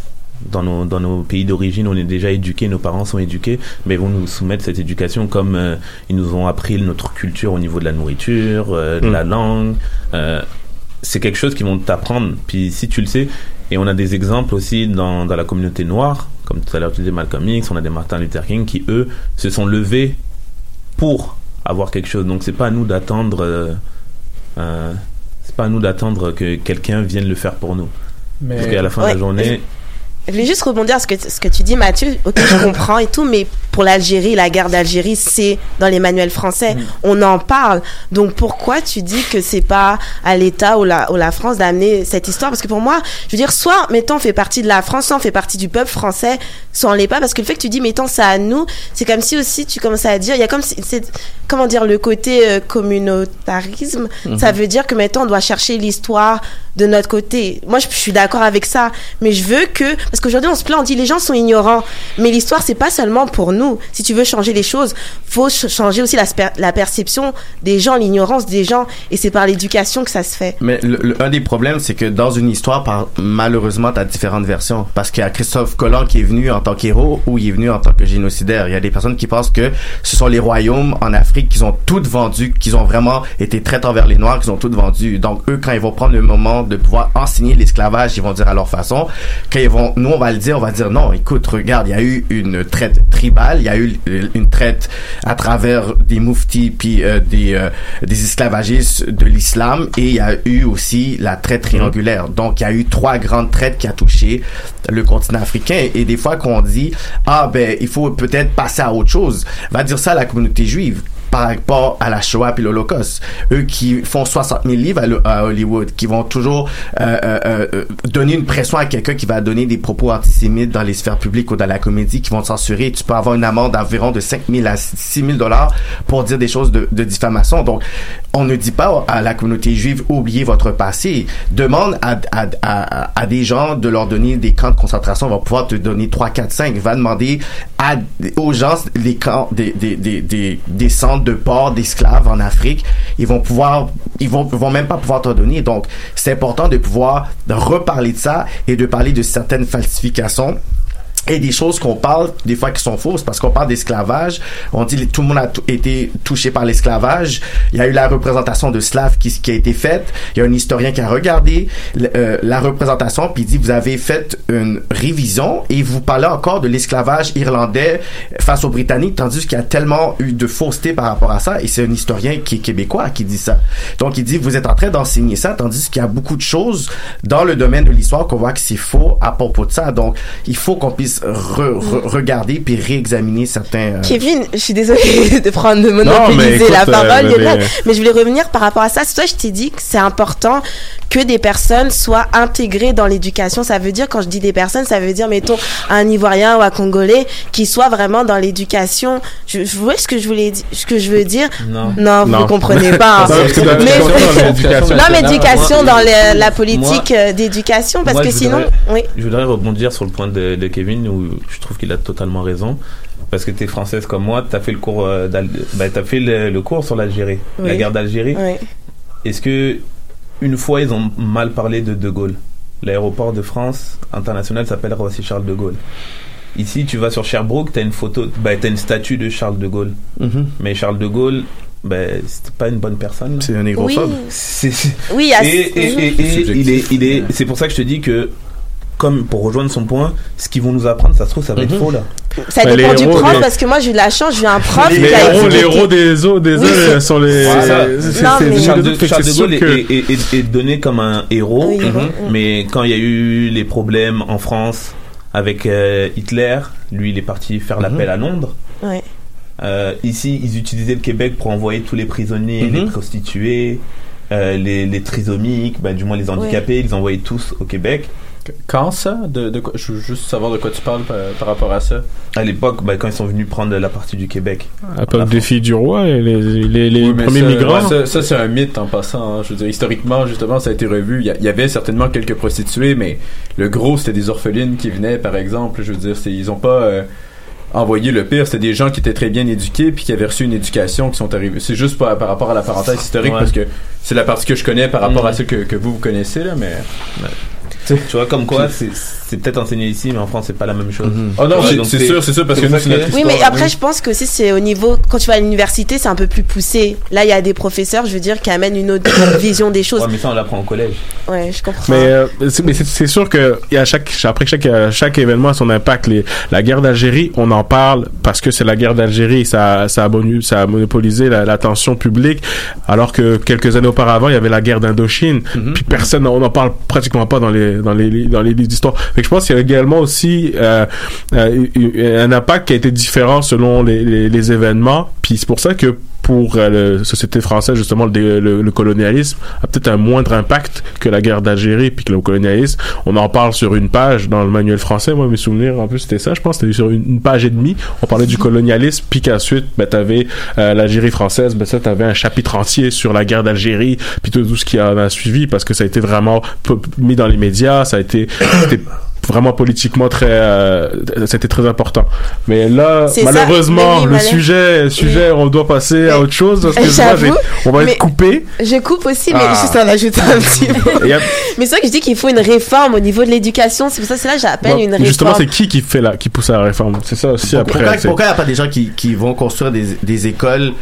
dans nos, dans nos pays d'origine, on est déjà éduqués, nos parents sont éduqués, mais ils vont nous soumettre cette éducation comme euh, ils nous ont appris notre culture au niveau de la nourriture, euh, de Mm. la langue. Euh, c'est quelque chose qu'ils vont t'apprendre. Puis si tu le sais, et on a des exemples aussi dans, dans la communauté noire, comme tout à l'heure tu disais Malcolm X, on a des Martin Luther King qui eux se sont levés pour avoir quelque chose. Donc c'est pas à nous d'attendre, euh, euh, c'est pas à nous d'attendre que quelqu'un vienne le faire pour nous. Mais- Parce qu'à la fin de la journée, Je voulais juste rebondir à ce que, ce que tu dis, Mathieu. Ok, je [COUGHS] comprends et tout, mais pour l'Algérie, la guerre d'Algérie, c'est dans les manuels français. On en parle. Donc pourquoi tu dis que c'est pas à l'État ou la, ou la France d'amener cette histoire? Parce que pour moi, je veux dire, soit, mettons, on fait partie de la France, soit on fait partie du peuple français, soit on l'est pas. Parce que le fait que tu dis, mettons, ça à nous, c'est comme si aussi tu commençais à dire, il y a comme si, comment dire, le côté euh, communautarisme. Mhm. Ça veut dire que, mettons, on doit chercher l'histoire de notre côté. Moi, je, je suis d'accord avec ça, mais je veux que, parce qu'aujourd'hui, on se plaint, on dit les gens sont ignorants, mais l'histoire, c'est pas seulement pour nous. Si tu veux changer les choses, faut ch- changer aussi la, la perception des gens, l'ignorance des gens, et c'est par l'éducation que ça se fait. Mais le, le- un des problèmes, c'est que dans une histoire, par, malheureusement, tu as différentes versions. Parce qu'il y a Christophe Colomb qui est venu en tant qu'héros ou il est venu en tant que génocidaire. Il y a des personnes qui pensent que ce sont les royaumes en Afrique qui ont toutes vendu, qui ont vraiment été traites envers les Noirs, qui ont toutes vendu. Donc, eux, quand ils vont prendre le moment de pouvoir enseigner l'esclavage, ils vont dire à leur façon. Quand ils vont, nous, on va le dire, on va dire non, écoute, regarde, il y a eu une traite tribale, il y a eu une traite à travers des mouftis puis euh, des, euh, des esclavagistes de l'islam. Et il y a eu aussi la traite triangulaire. Donc, il y a eu trois grandes traites qui a touché le continent africain. Et des fois qu'on dit, ah ben, il faut peut-être passer à autre chose, va dire ça à la communauté juive par rapport à la Shoah puis l'Holocauste. Eux qui font 60 000 livres à, Hollywood, qui vont toujours euh, euh, euh, donner une pression à quelqu'un qui va donner des propos antisémites dans les sphères publiques ou dans la comédie, qui vont te censurer. Tu peux avoir une amende d'environ de 5 000 à 6 000 dollars pour dire des choses de, de diffamation. Donc, on ne dit pas à la communauté juive oubliez votre passé. Demande à, à, à, à des gens de leur donner des camps de concentration. On va pouvoir te donner 3, 4, 5. Va demander à, aux gens des camps, des, des, des, des, centres de port d'esclaves en Afrique. Ils vont pouvoir, ils vont, vont même pas pouvoir te donner. Donc, c'est important de pouvoir reparler de ça et de parler de certaines falsifications et des choses qu'on parle des fois qui sont fausses parce qu'on parle d'esclavage. On dit tout le monde a été touché par l'esclavage. Il y a eu la représentation de Slav qui, qui a été faite. Il y a un historien qui a regardé euh, la représentation puis il dit vous avez fait une révision et vous parlez encore de l'esclavage irlandais face aux Britanniques tandis qu'il y a tellement eu de fausseté par rapport à ça. Et c'est un historien qui est québécois qui dit ça. Donc il dit vous êtes en train d'enseigner ça tandis qu'il y a beaucoup de choses dans le domaine de l'histoire qu'on voit que c'est faux à propos de ça. Donc il faut qu'on puisse re- re- regarder puis réexaminer certains euh, Kevin, je suis désolée [LAUGHS] de prendre de monopoliser écoute, la euh, parole, mais- Lionel, mais je voulais revenir par rapport à ça. C'est toi, je t'ai dit que c'est important que des personnes soient intégrées dans l'éducation. Ça veut dire, quand je dis des personnes, ça veut dire, mettons, un Ivoirien ou un Congolais qui soit vraiment dans l'éducation. Je, je vois ce que je voulais, ce que je veux dire? Non. Non, vous Non. ne comprenez pas. hein. [LAUGHS] Non, Mais- l'éducation, dans non, la politique euh, d'éducation, parce Moi, que sinon, voudrais- oui. Je voudrais rebondir sur le point de, de Kevin où je trouve qu'il a totalement raison. Parce que tu es française comme moi, tu as fait le cours, euh, bah, t'as fait le, le cours sur l'Algérie, la guerre d'Algérie. Oui. Est-ce que une fois ils ont mal parlé de De Gaulle? L'aéroport de France international s'appelle Roissy Charles de Gaulle. Ici, tu vas sur Sherbrooke, tu as une photo, bah, tu une statue de Charles de Gaulle. Mhm. Mais Charles de Gaulle, bah, c'était pas une bonne personne. C'est un négrophobe. Oui. C'est- c'est- Oui, et- et- et il est, il est, c'est pour ça que je te dis que, comme pour rejoindre son point, ce qu'ils vont nous apprendre, ça se trouve, ça va être Mhm. faux là. Ça Bah, dépend du héros, prof parce que moi j'ai eu de la chance, j'ai eu un prof les qui a héros, les héros des autres, des Oui, c'est- sont les. Voilà. c'est- Charles de, Charles de Gaulle que- est, est- est- est donné comme un héros, Oui. Mhm. Mhm. mais quand il y a eu les problèmes en France avec euh, Hitler, lui il est parti faire l'appel à Londres. Ouais. Euh, ici, ils utilisaient le Québec pour envoyer tous les prisonniers, Mhm. les prostituées, euh, les, les trisomiques, bah, du moins les handicapés, ils les envoyaient tous au Québec. Quand ça? De, de quoi, Je veux juste savoir de quoi tu parles par, par rapport à ça. À l'époque, bah, quand ils sont venus prendre la partie du Québec. À l'époque des filles du roi, et les, les, les Oui, mais premiers ça, migrants. ouais, ça, ça, c'est un mythe en passant. hein. Je veux dire, historiquement, justement, ça a été revu. Il y, avait certainement quelques prostituées, mais le gros, c'était des orphelines qui venaient, par exemple. Je veux dire, c'est- ils ont pas euh, envoyé le pire. C'était des gens qui étaient très bien éduqués puis qui avaient reçu une éducation qui sont arrivés. C'est juste par, par rapport à la parenthèse historique Ouais. parce que c'est la partie que je connais par rapport Mhm. à celle que, que vous, vous connaissez, là, mais. Tu vois, comme quoi, c'est c'est peut-être enseigné ici, mais en France, c'est pas la même chose. Oh non, c'est- sûr, c'est sûr, parce que nous, c'est notre Oui, mais après, je pense que aussi, c'est au niveau, quand tu vas à l'université, c'est un peu plus poussé. Là, il y a des professeurs, je veux dire, qui amènent une autre [COUGHS] vision des choses. Ouais, mais ça, on l'apprend au collège. Ouais, je comprends. Mais, euh, c'est- mais c'est sûr que il y a chaque, après chaque, euh, chaque événement a son impact. Les, la guerre d'Algérie, on en parle parce que c'est la guerre d'Algérie. Ça, ça, a monu- ça a monopolisé la- l'attention publique. Alors que quelques années auparavant, il y avait la guerre d'Indochine. Puis personne, on n'en parle pratiquement pas dans les, dans les, dans les livres d'histoire. Fait je pense qu'il y a également aussi euh, euh, un impact qui a été différent selon les, les, les événements. Puis c'est pour ça que pour euh, la société française, justement, le, le, le colonialisme a peut-être un moindre impact que la guerre d'Algérie, puis que le colonialisme. On en parle sur une page dans le manuel français. Moi, mes souvenirs, en plus, c'était ça. Je pense c'était sur une, page et demie. On parlait du colonialisme, puis qu'ensuite, ben, t'avais euh, l'Algérie française. Ben, ça, t'avais un chapitre entier sur la guerre d'Algérie, puis tout, ce qui en a suivi, parce que ça a été vraiment mis dans les médias. Ça a été, vraiment politiquement très, euh, c'était très important. Mais là, C'est ça. malheureusement, le sujet, sujet, on doit passer à autre chose parce que j'ai- on va être coupé. Je coupe aussi, mais Ah. juste en ajouter un petit a- [LAUGHS] Mais c'est vrai que je dis qu'il faut une réforme au niveau de l'éducation. C'est pour ça que c'est là que j'appelle Bon, une réforme. justement, c'est qui qui fait la, qui pousse à la réforme? C'est ça aussi après. Pourquoi c'est- pourquoi il n'y a pas des gens qui, qui vont construire des, des écoles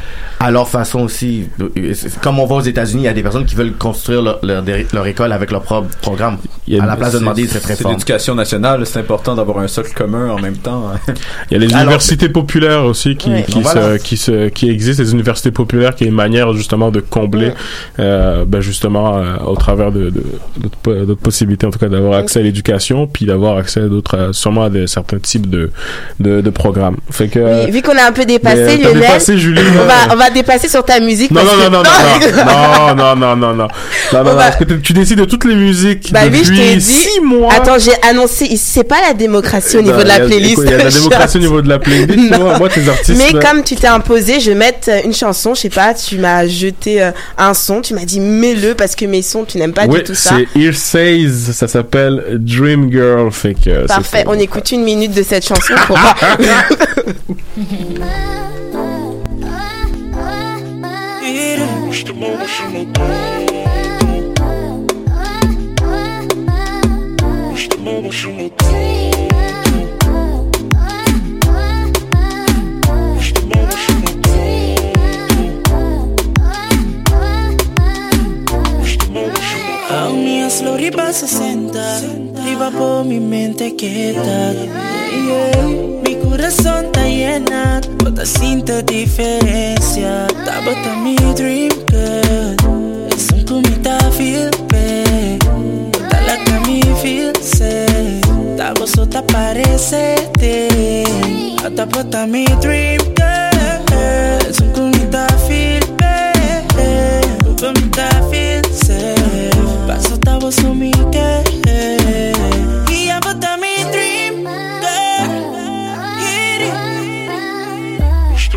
à leur façon aussi? C'est- Comme on va aux États-Unis, il y a des personnes qui veulent construire leur, leur, leur école avec leur propre programme, à la place de C'est- demander cette C'est réforme. l'éducation l'éducation nationale, c'est important d'avoir un socle commun en même temps. Il y a les Alors, universités populaires aussi qui, Ouais. qui, Voilà. se, qui, se, qui existent, les universités populaires qui est une manière justement de combler, euh, ben justement euh, au travers de, de, d'autres d'autres possibilités en tout cas d'avoir accès à l'éducation, puis d'avoir accès à d'autres, euh, sûrement à des, certains types de, de, de programmes. Fait que, euh, Oui, vu qu'on a un peu dépassé, mais t'as Lionel, dépassé, Julie, on, va, on va dépasser sur ta musique. non, parce non, que- non, non, [LAUGHS] non, non, non, non, non, non, non, non, non, parce que tu- tu décides de toutes les musiques Bah oui, je depuis t'ai dit. six mois. Attends, j'ai c'est pas la démocratie au niveau de la playlist. Il y a la [LAUGHS] démocratie au niveau de la playlist. Moi, moi, tes artistes. Mais comme tu t'es imposé, je vais mettre euh, une chanson, je sais pas, tu m'as jeté euh, un son, tu m'as dit mets-le parce que mes sons, tu n'aimes pas oui, du tout ça. c'est Here Says, ça s'appelle Dream Girl, fait que Parfait, on écoute une minute de cette chanson pour [LAUGHS] baby, shoot me se senta, riba por mi mente quieta. Yeah. Mi corazón está llena, toda sinta diferença. Tá bota mi dream girl, isso tu me tá feel difícil. Da gozota parecerte Hasta puesta mi dream girl. Sunt cu mita firme. Cu mita firme Paso ta vos o mi girl. Y a puesta mi dream girl. Este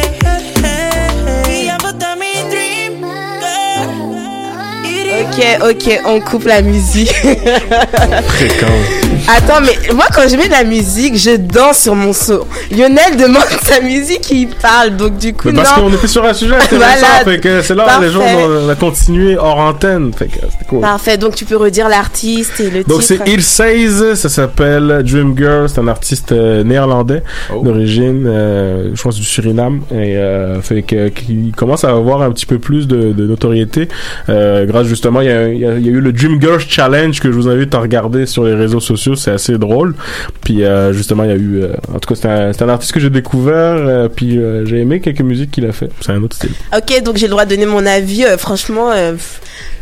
Ok, ok, on coupe la musique. [LAUGHS] Fréquent. Attends, mais moi quand je mets de la musique, je danse sur mon son. Lionel demande [LAUGHS] sa musique, il parle, donc du coup Mais parce qu'on était sur un sujet intéressant, [LAUGHS] Voilà. fait que c'est là où les gens Parfait. on a continué hors antenne, fait que c'était cool. Parfait, donc tu peux redire l'artiste et le Donc c'est titre. Il Says, ça s'appelle Dream Girl, c'est un artiste euh, néerlandais Oh. d'origine, euh, je pense du Suriname, et euh, fait que qui commence à avoir un petit peu plus de, de notoriété euh, grâce justement il y, a, il y a- il y a eu le Dream Girl Challenge que je vous invite à regarder sur les réseaux sociaux, c'est assez drôle. Puis euh, justement il y a eu, euh, en tout cas c'est un, c'est un artiste que j'ai découvert, euh, puis euh, j'ai aimé quelques musiques qu'il a fait, c'est un autre style. Ok, donc j'ai le droit de donner mon avis. euh, franchement, euh.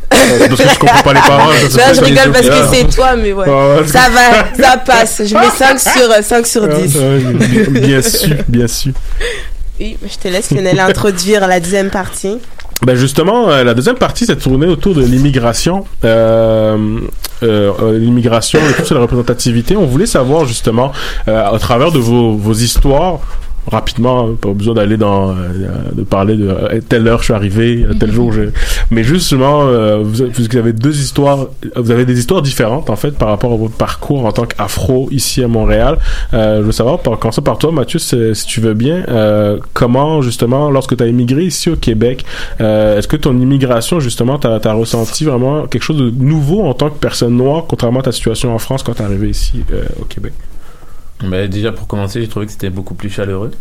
Parce que je comprends pas les paroles. Non, je rigole parce que c'est toi, mais ouais. Ah ouais. Ça va, ça passe. Je mets 5 sur, euh, 5 sur 10. Ah, bien- sûr, bien sûr. Oui, je te laisse Lionel introduire la deuxième partie. Ben justement, euh, la deuxième partie s'est tournée autour de l'immigration, euh, euh, euh, l'immigration et tout sur la représentativité. On voulait savoir justement, euh, à travers de vos, vos histoires, rapidement, hein, pas besoin d'aller dans, euh, de parler de euh, telle heure je suis arrivé, euh, tel jour je... [LAUGHS] Mais justement, euh, vous, vous avez deux histoires, vous avez des histoires différentes en fait par rapport à votre parcours en tant qu'afro ici à Montréal. Euh, je veux savoir, par, commencer par toi Mathieu, si, si tu veux bien, euh, comment justement, lorsque tu as immigré ici au Québec, euh, est-ce que ton immigration justement, t'as as ressenti vraiment quelque chose de nouveau en tant que personne noire, contrairement à ta situation en France quand t'es arrivé ici euh, au Québec? Bah, déjà pour commencer, j'ai trouvé que c'était beaucoup plus chaleureux.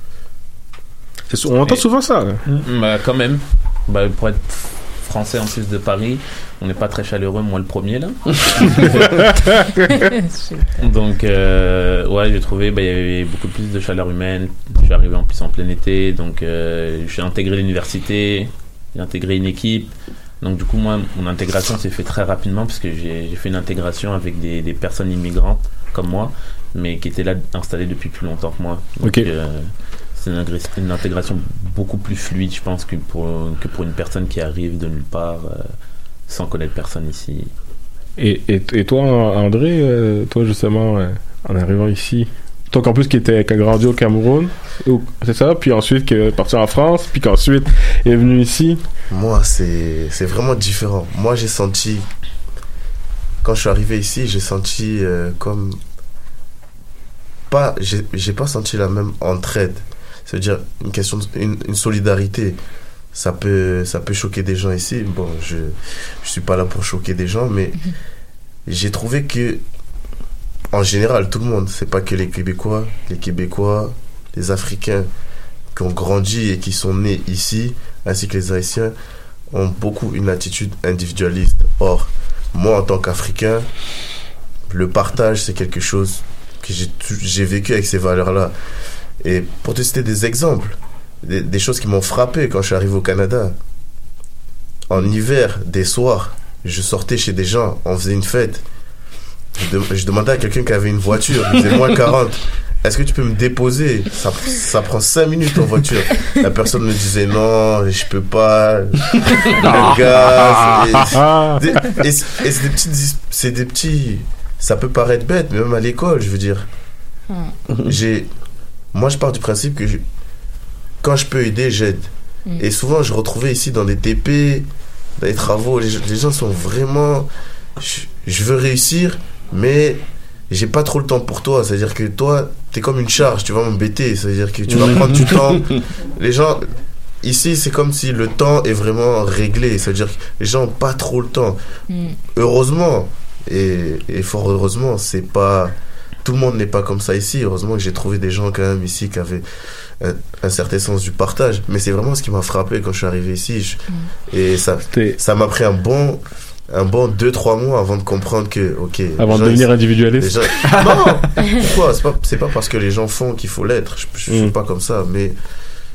On entend souvent ça. là. Bah, quand même. Bah, pour être français en plus de Paris, on n'est pas très chaleureux, moi le premier là. [LAUGHS] Donc, euh, ouais, j'ai trouvé, bah, y avait beaucoup plus de chaleur humaine. Je suis arrivé en plus en plein été, donc euh, j'ai intégré l'université, j'ai intégré une équipe. Donc, du coup, moi, mon intégration s'est fait très rapidement parce que j'ai j'ai fait une intégration avec des, des personnes immigrantes comme moi, mais qui étaient là installées depuis plus longtemps que moi. Donc, Ok. euh, c'est une, intégration beaucoup plus fluide, je pense, que pour, que pour une personne qui arrive de nulle part euh, sans connaître personne ici. Et, et, et toi, André, euh, toi justement, euh, en arrivant ici, Toi, en plus, qui était, qui a grandi au Cameroun, ou- c'est ça, puis ensuite qui est parti en France, puis qu'ensuite est venu ici? Moi, c'est c'est vraiment différent. Moi, j'ai senti. Quand je suis arrivé ici, j'ai senti euh, comme. Pas. J'ai pas senti la même entraide. C'est-à-dire une question. de- une, une solidarité. Ça peut, ça peut choquer des gens ici. Bon, je, je suis pas là pour choquer des gens, mais j'ai trouvé que. En général, tout le monde, c'est pas que les Québécois, les Québécois, les Africains qui ont grandi et qui sont nés ici, ainsi que les Haïtiens, ont beaucoup une attitude individualiste. Or, moi, en tant qu'Africain, le partage, c'est quelque chose que j'ai vécu avec ces valeurs-là. Et pour te citer des exemples, des, choses qui m'ont frappé quand je suis arrivé au Canada. En hiver, des soirs, je sortais chez des gens, on faisait une fête. Je, dem- je demandais à quelqu'un qui avait une voiture, il faisait moins 40. Est-ce que tu peux me déposer? Ça, ça prend 5 minutes en voiture. La personne me disait non, je peux pas. Le gaz. Et, c'est des. C'est des petits. Ça peut paraître bête, mais même à l'école, je veux dire. J'ai. Moi, je pars du principe que je- quand je peux aider, j'aide. Mm. Et souvent, je retrouvais ici dans des TP, dans les travaux, les, les gens sont vraiment. Je, je veux réussir, mais j'ai pas trop le temps pour toi. C'est-à-dire que toi, t'es comme une charge, tu vas m'embêter. C'est-à-dire que tu vas prendre du [LAUGHS] temps. Les gens. Ici, c'est comme si le temps est vraiment réglé. C'est-à-dire que les gens n'ont pas trop le temps. Heureusement, et, et fort heureusement, c'est pas. Tout le monde n'est pas comme ça ici. Heureusement que j'ai trouvé des gens quand même ici qui avaient un, un certain sens du partage. Mais c'est vraiment ce qui m'a frappé quand je suis arrivé ici. Je- et ça ça m'a pris un bon un bon 2-3 mois avant de comprendre que ok Avant de devenir ils- individualiste. gens- [LAUGHS] non pourquoi? C'est pas c'est pas parce que les gens font qu'il faut l'être je, je suis Mm. pas comme ça mais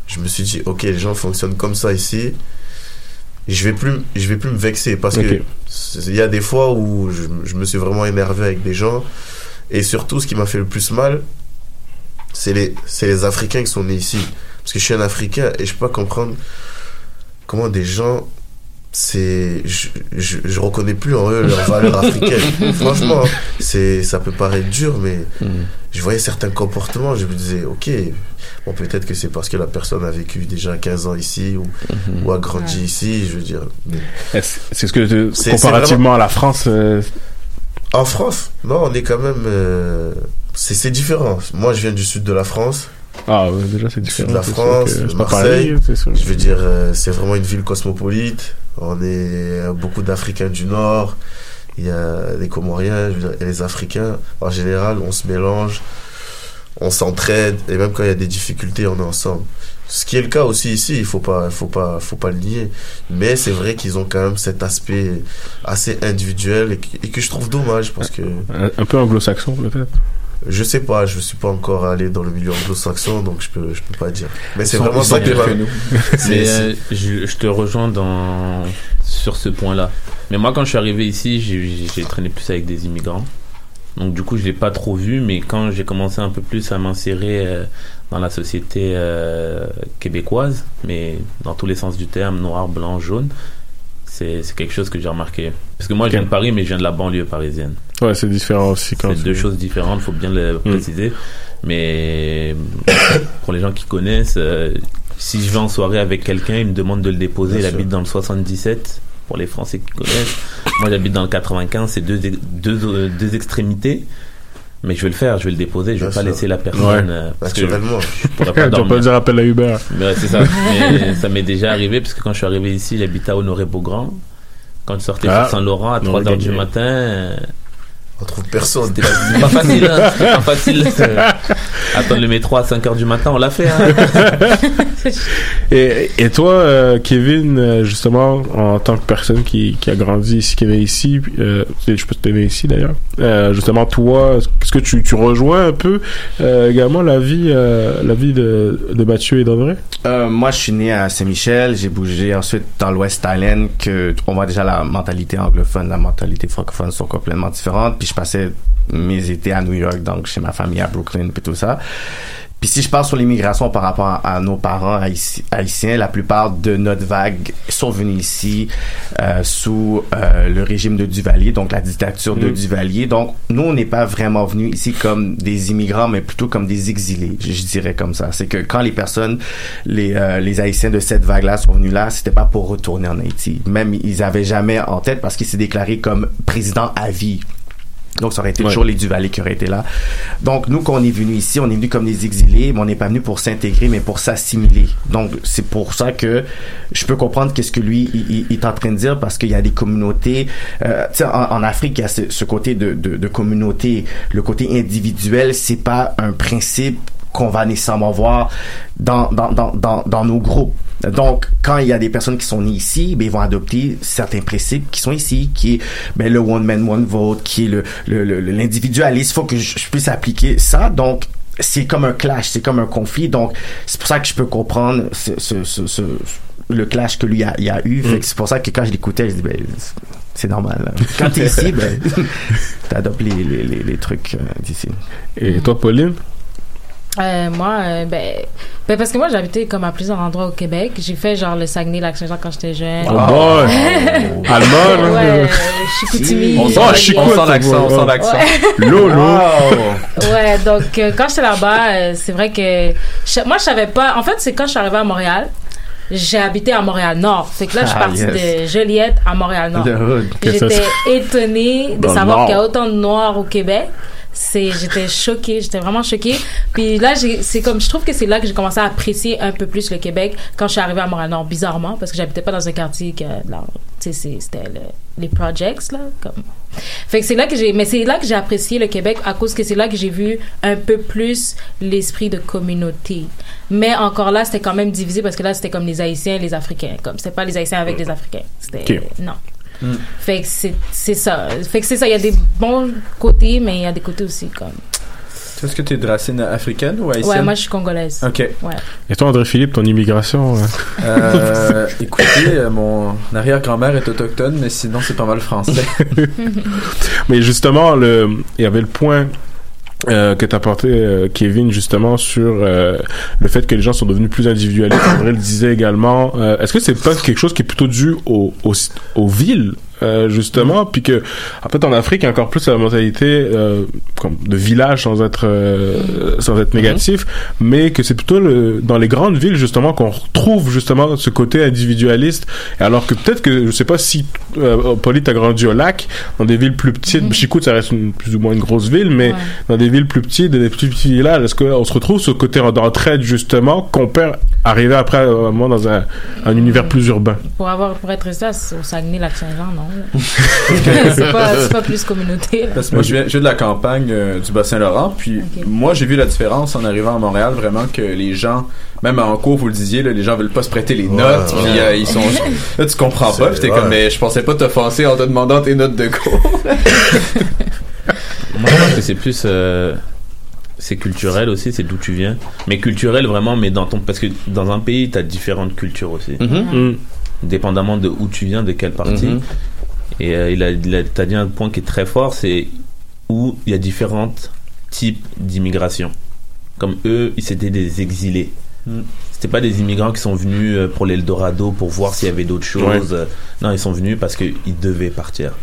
je me suis dit ok les gens fonctionnent comme ça ici je vais plus je vais plus me vexer parce Ok. que il y a des fois où je, je me suis vraiment énervé avec des gens et surtout ce qui m'a fait le plus mal c'est les c'est les africains qui sont nés ici parce que je suis un africain et je peux pas comprendre comment des gens c'est je, je, je reconnais plus en eux leurs valeurs africaines [LAUGHS] franchement c'est ça peut paraître dur mais je voyais certains comportements je me disais ok bon peut-être que c'est parce que la personne a vécu déjà 15 ans ici ou, ou a grandi ici je veux dire mais- Est-ce- C'est ce que, c'est comparativement vraiment- à la France, euh, en France? Non on est quand même euh, c'est c'est différent. Moi je viens du sud de la France. Ah, ouais, déjà c'est sud différent. de la France, que Marseille. pareil, je veux dire, euh, c'est vraiment une ville cosmopolite. On est beaucoup d'Africains du Nord. Il y a les Comoriens, je les Africains. En général, on se mélange, on s'entraide, et même quand il y a des difficultés, on est ensemble. Ce qui est le cas aussi ici, il faut pas, faut pas, faut pas le nier. Mais c'est vrai qu'ils ont quand même cet aspect assez individuel et que, je trouve dommage parce que un peu anglo-saxon peut-être? Je sais pas, je suis pas encore allé dans le milieu anglo-saxon, donc je peux, je peux pas dire. Mais c'est vraiment ça qui que nous. [LAUGHS] Mais euh, je, je te rejoins dans sur ce point-là. Mais moi, quand je suis arrivé ici, j'ai j'ai traîné plus avec des immigrants. Donc du coup, je l'ai pas trop vu, mais quand j'ai commencé un peu plus à m'insérer euh, dans la société euh, québécoise, mais dans tous les sens du terme, noir, blanc, jaune, c'est quelque chose que j'ai remarqué. Parce que moi, je viens de Paris, mais je viens de la banlieue parisienne. Ouais, c'est différent aussi quand C'est deux choses différentes, faut bien le préciser. Mais [COUGHS] pour les gens qui connaissent, euh, si je vais en soirée avec quelqu'un, il me demande de le déposer. Bien il sûr. habite dans le 77. Pour les Français qui connaissent, moi j'habite dans le 95. C'est deux, deux, deux extrémités. Mais je vais le faire, je vais le déposer. Je vais Bien pas sûr. laisser la personne. Ouais. euh, parce que je pourrais [LAUGHS] Tu pas pas dire appel à Uber. Mais ouais, c'est ça. [LAUGHS] Mais ça m'est déjà arrivé parce que quand je suis arrivé ici, j'habitais à Honoré-Beaugrand. Quand je sortais Ah, sur Saint-Laurent à on 3 aurait h du gagné. matin, euh, On trouve personne. c'était pas, pas facile. Hein. Pas facile. [LAUGHS] Attendre le métro à 5 h du matin, on l'a fait. Hein. [LAUGHS] Et, et toi, euh, Kevin, euh, justement, en tant que personne qui, qui a grandi ici, qui est né ici, euh, je peux te né ici d'ailleurs, euh, justement, toi, est-ce que tu, tu rejoins un peu euh, également la vie, euh, la vie de, de Mathieu et d'André? Euh, moi, je suis né à Saint-Michel. J'ai bougé ensuite dans l'Ouest Island, que on voit déjà la mentalité anglophone, la mentalité francophone sont complètement différentes. Puis je passais mes étés à New York, donc chez ma famille à Brooklyn, puis tout ça. Puis si je parle sur l'immigration par rapport à, à nos parents haïti- haïtiens, la plupart de notre vague sont venus ici euh, sous euh, le régime de Duvalier, donc la dictature de Mm. Duvalier. Donc nous, on n'est pas vraiment venus ici comme des immigrants, mais plutôt comme des exilés, je, je dirais comme ça. C'est que quand les personnes, les, euh, les Haïtiens de cette vague-là sont venus là, c'était pas pour retourner en Haïti. Même ils avaient jamais en tête parce qu'il s'est déclaré comme président à vie. Donc, ça aurait été Ouais. toujours les Duvalier qui auraient été là. Donc, nous, quand on est venu ici, on est venu comme des exilés, mais on n'est pas venu pour s'intégrer, mais pour s'assimiler. Donc, c'est pour ça que je peux comprendre qu'est-ce que lui, il, il- il est en train de dire, parce qu'il y a des communautés, euh, tu sais, en, en Afrique, il y a ce, ce côté de, de, de communauté. Le côté individuel, c'est pas un principe qu'on va nécessairement voir dans, dans, dans, dans, dans nos groupes. Donc, quand il y a des personnes qui sont nées ici, ben, ils vont adopter certains principes qui sont ici, qui est ben, le one man, one vote, qui est le, le, le- l'individualisme. Il faut que je, je puisse appliquer ça. Donc, c'est comme un clash, c'est comme un conflit. Donc, c'est pour ça que je peux comprendre ce, ce, ce, ce- le clash que lui a, il a eu. Que c'est pour ça que quand je l'écoutais, je dis, ben, c'est normal. hein. Quand t'es ici, ben, [LAUGHS] t'adoptes les, les, les, les trucs euh, d'ici. Et toi, Pauline? Euh, moi, euh, ben, ben, parce que moi, j'habitais comme à plusieurs endroits au Québec. J'ai fait genre le Saguenay, lac Saint-Jean quand j'étais jeune. Oh boy! [LAUGHS] Allemand? Ouais, Chicoutimi. On sent, Oh, on sent l'accent, on sent l'accent. Ouais. Lolo! Ouais, donc euh, quand j'étais là-bas, euh, c'est vrai que je- moi je savais pas. En fait, c'est quand je suis arrivée à Montréal, j'ai habité à Montréal Nord. C'est que là, je suis Ah, partie yes. de Joliette à Montréal Nord. The hood. Que ça, J'étais étonnée de Dans savoir qu'il y a autant de Noirs au Québec. C'est, j'étais choquée, j'étais vraiment choquée. Puis là, c'est comme, je trouve que c'est là que j'ai commencé à apprécier un peu plus le Québec quand je suis arrivée à Montréal Nord, bizarrement, parce que j'habitais pas dans un quartier que, c'était le- les projects, là, comme. Fait que c'est là que j'ai, mais c'est là que j'ai apprécié le Québec à cause que c'est là que j'ai vu un peu plus l'esprit de communauté. Mais encore là, c'était quand même divisé parce que là, c'était comme les Haïtiens et les Africains. Comme, c'était pas les Haïtiens avec les Africains. C'était, Ok. non. Fait que c'est, c'est ça. Fait que c'est ça. Il y a des bons côtés, mais il y a des côtés aussi comme. Est-ce que tu es de racine africaine ou haïtienne? Ouais, moi je suis congolaise. Ok. Ouais. Et toi, André-Philippe, ton immigration? Euh, écoutez, euh, mon arrière-grand-mère est autochtone, mais sinon c'est pas mal français. [LAUGHS] Mais justement, le, il y avait le point euh, que t'as porté, euh, Kevin, justement, sur euh, le fait que les gens sont devenus plus individualistes. [COUGHS] André le disait également. Euh, Est-ce que c'est pas quelque chose qui est plutôt dû aux, aux, aux villes euh, justement, puis que en fait en Afrique il y a encore plus la mentalité euh, comme de village sans être euh, sans être négatif, mais que c'est plutôt le, dans les grandes villes justement qu'on retrouve justement ce côté individualiste. Et alors que peut-être que je sais pas si euh, Pauline t'as grandi au lac, dans des villes plus petites, Chicout ça reste une, plus ou moins une grosse ville, mais Ouais. dans des villes plus petites, des plus petits villages, est-ce qu'on se retrouve ce côté d'entraide justement qu'on perd arriver après à un moment dans un, un univers plus urbain? Pour avoir, pour être à- au Saguenay, lac Saint-Jean, non? [LAUGHS] c'est pas, plus communauté. là. Parce que moi, je viens, je viens de la campagne euh, du Bas-Saint-Laurent, puis moi, j'ai vu la différence en arrivant à Montréal, vraiment que les gens, même en cours, vous le disiez, là, les gens veulent pas se prêter les notes, ouais. puis euh, ils sont, là, tu comprends pas, puis t'es comme, mais je pensais pas t'offenser en te demandant tes notes de cours. [LAUGHS] Moi, je pense que c'est plus. euh, c'est culturel aussi, c'est d'où tu viens. Mais culturel vraiment, mais dans ton. Parce que dans un pays, tu as différentes cultures aussi. Mhm. Dépendamment de où tu viens, de quelle partie. Mhm. Et euh, il a, il a- t'as dit un point qui est très fort, c'est où il y a différents types d'immigration. Comme eux, ils c'était des exilés. Mm. C'était pas des immigrants qui sont venus euh, pour l'Eldorado pour voir s'il y avait d'autres choses. Ouais. Non, ils sont venus parce qu'ils devaient partir.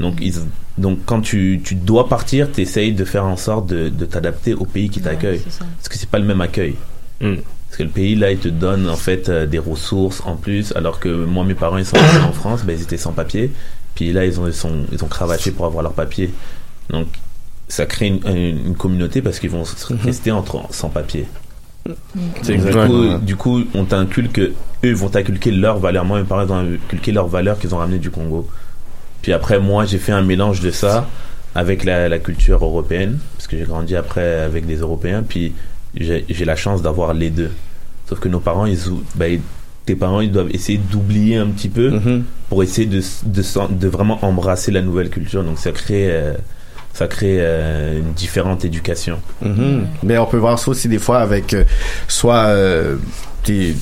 Donc, ils, donc quand tu, tu dois partir, tu essayes de faire en sorte de, de t'adapter au pays qui t'accueille. Parce que c'est pas le même accueil. Mm. Parce que le pays, là, il te donne en fait euh, des ressources en plus, alors que moi, mes parents, ils sont restés en France, ben, ils étaient sans papier. Puis là, ils ont, ils sont, ils ont cravaché pour avoir leur papier. Donc, ça crée une, une- une communauté parce qu'ils vont s- rester entre, sans papier. C'est Du coup, du coup, on t'inculque, eux ils vont t'inculquer leurs valeurs. Moi, mes parents ils ont inculqué leurs valeurs qu'ils ont ramenées du Congo. Puis après, moi, j'ai fait un mélange de ça avec la, la culture européenne, parce que j'ai grandi après avec des Européens, puis j'ai la chance d'avoir les deux. Sauf que nos parents, ils, bah, ils- tes parents, ils doivent essayer d'oublier un petit peu Mhm. pour essayer de, de, vraiment embrasser la nouvelle culture. Donc ça crée, euh, ça crée euh, une différente éducation. Mhm. Mais on peut voir ça aussi des fois avec euh, soit il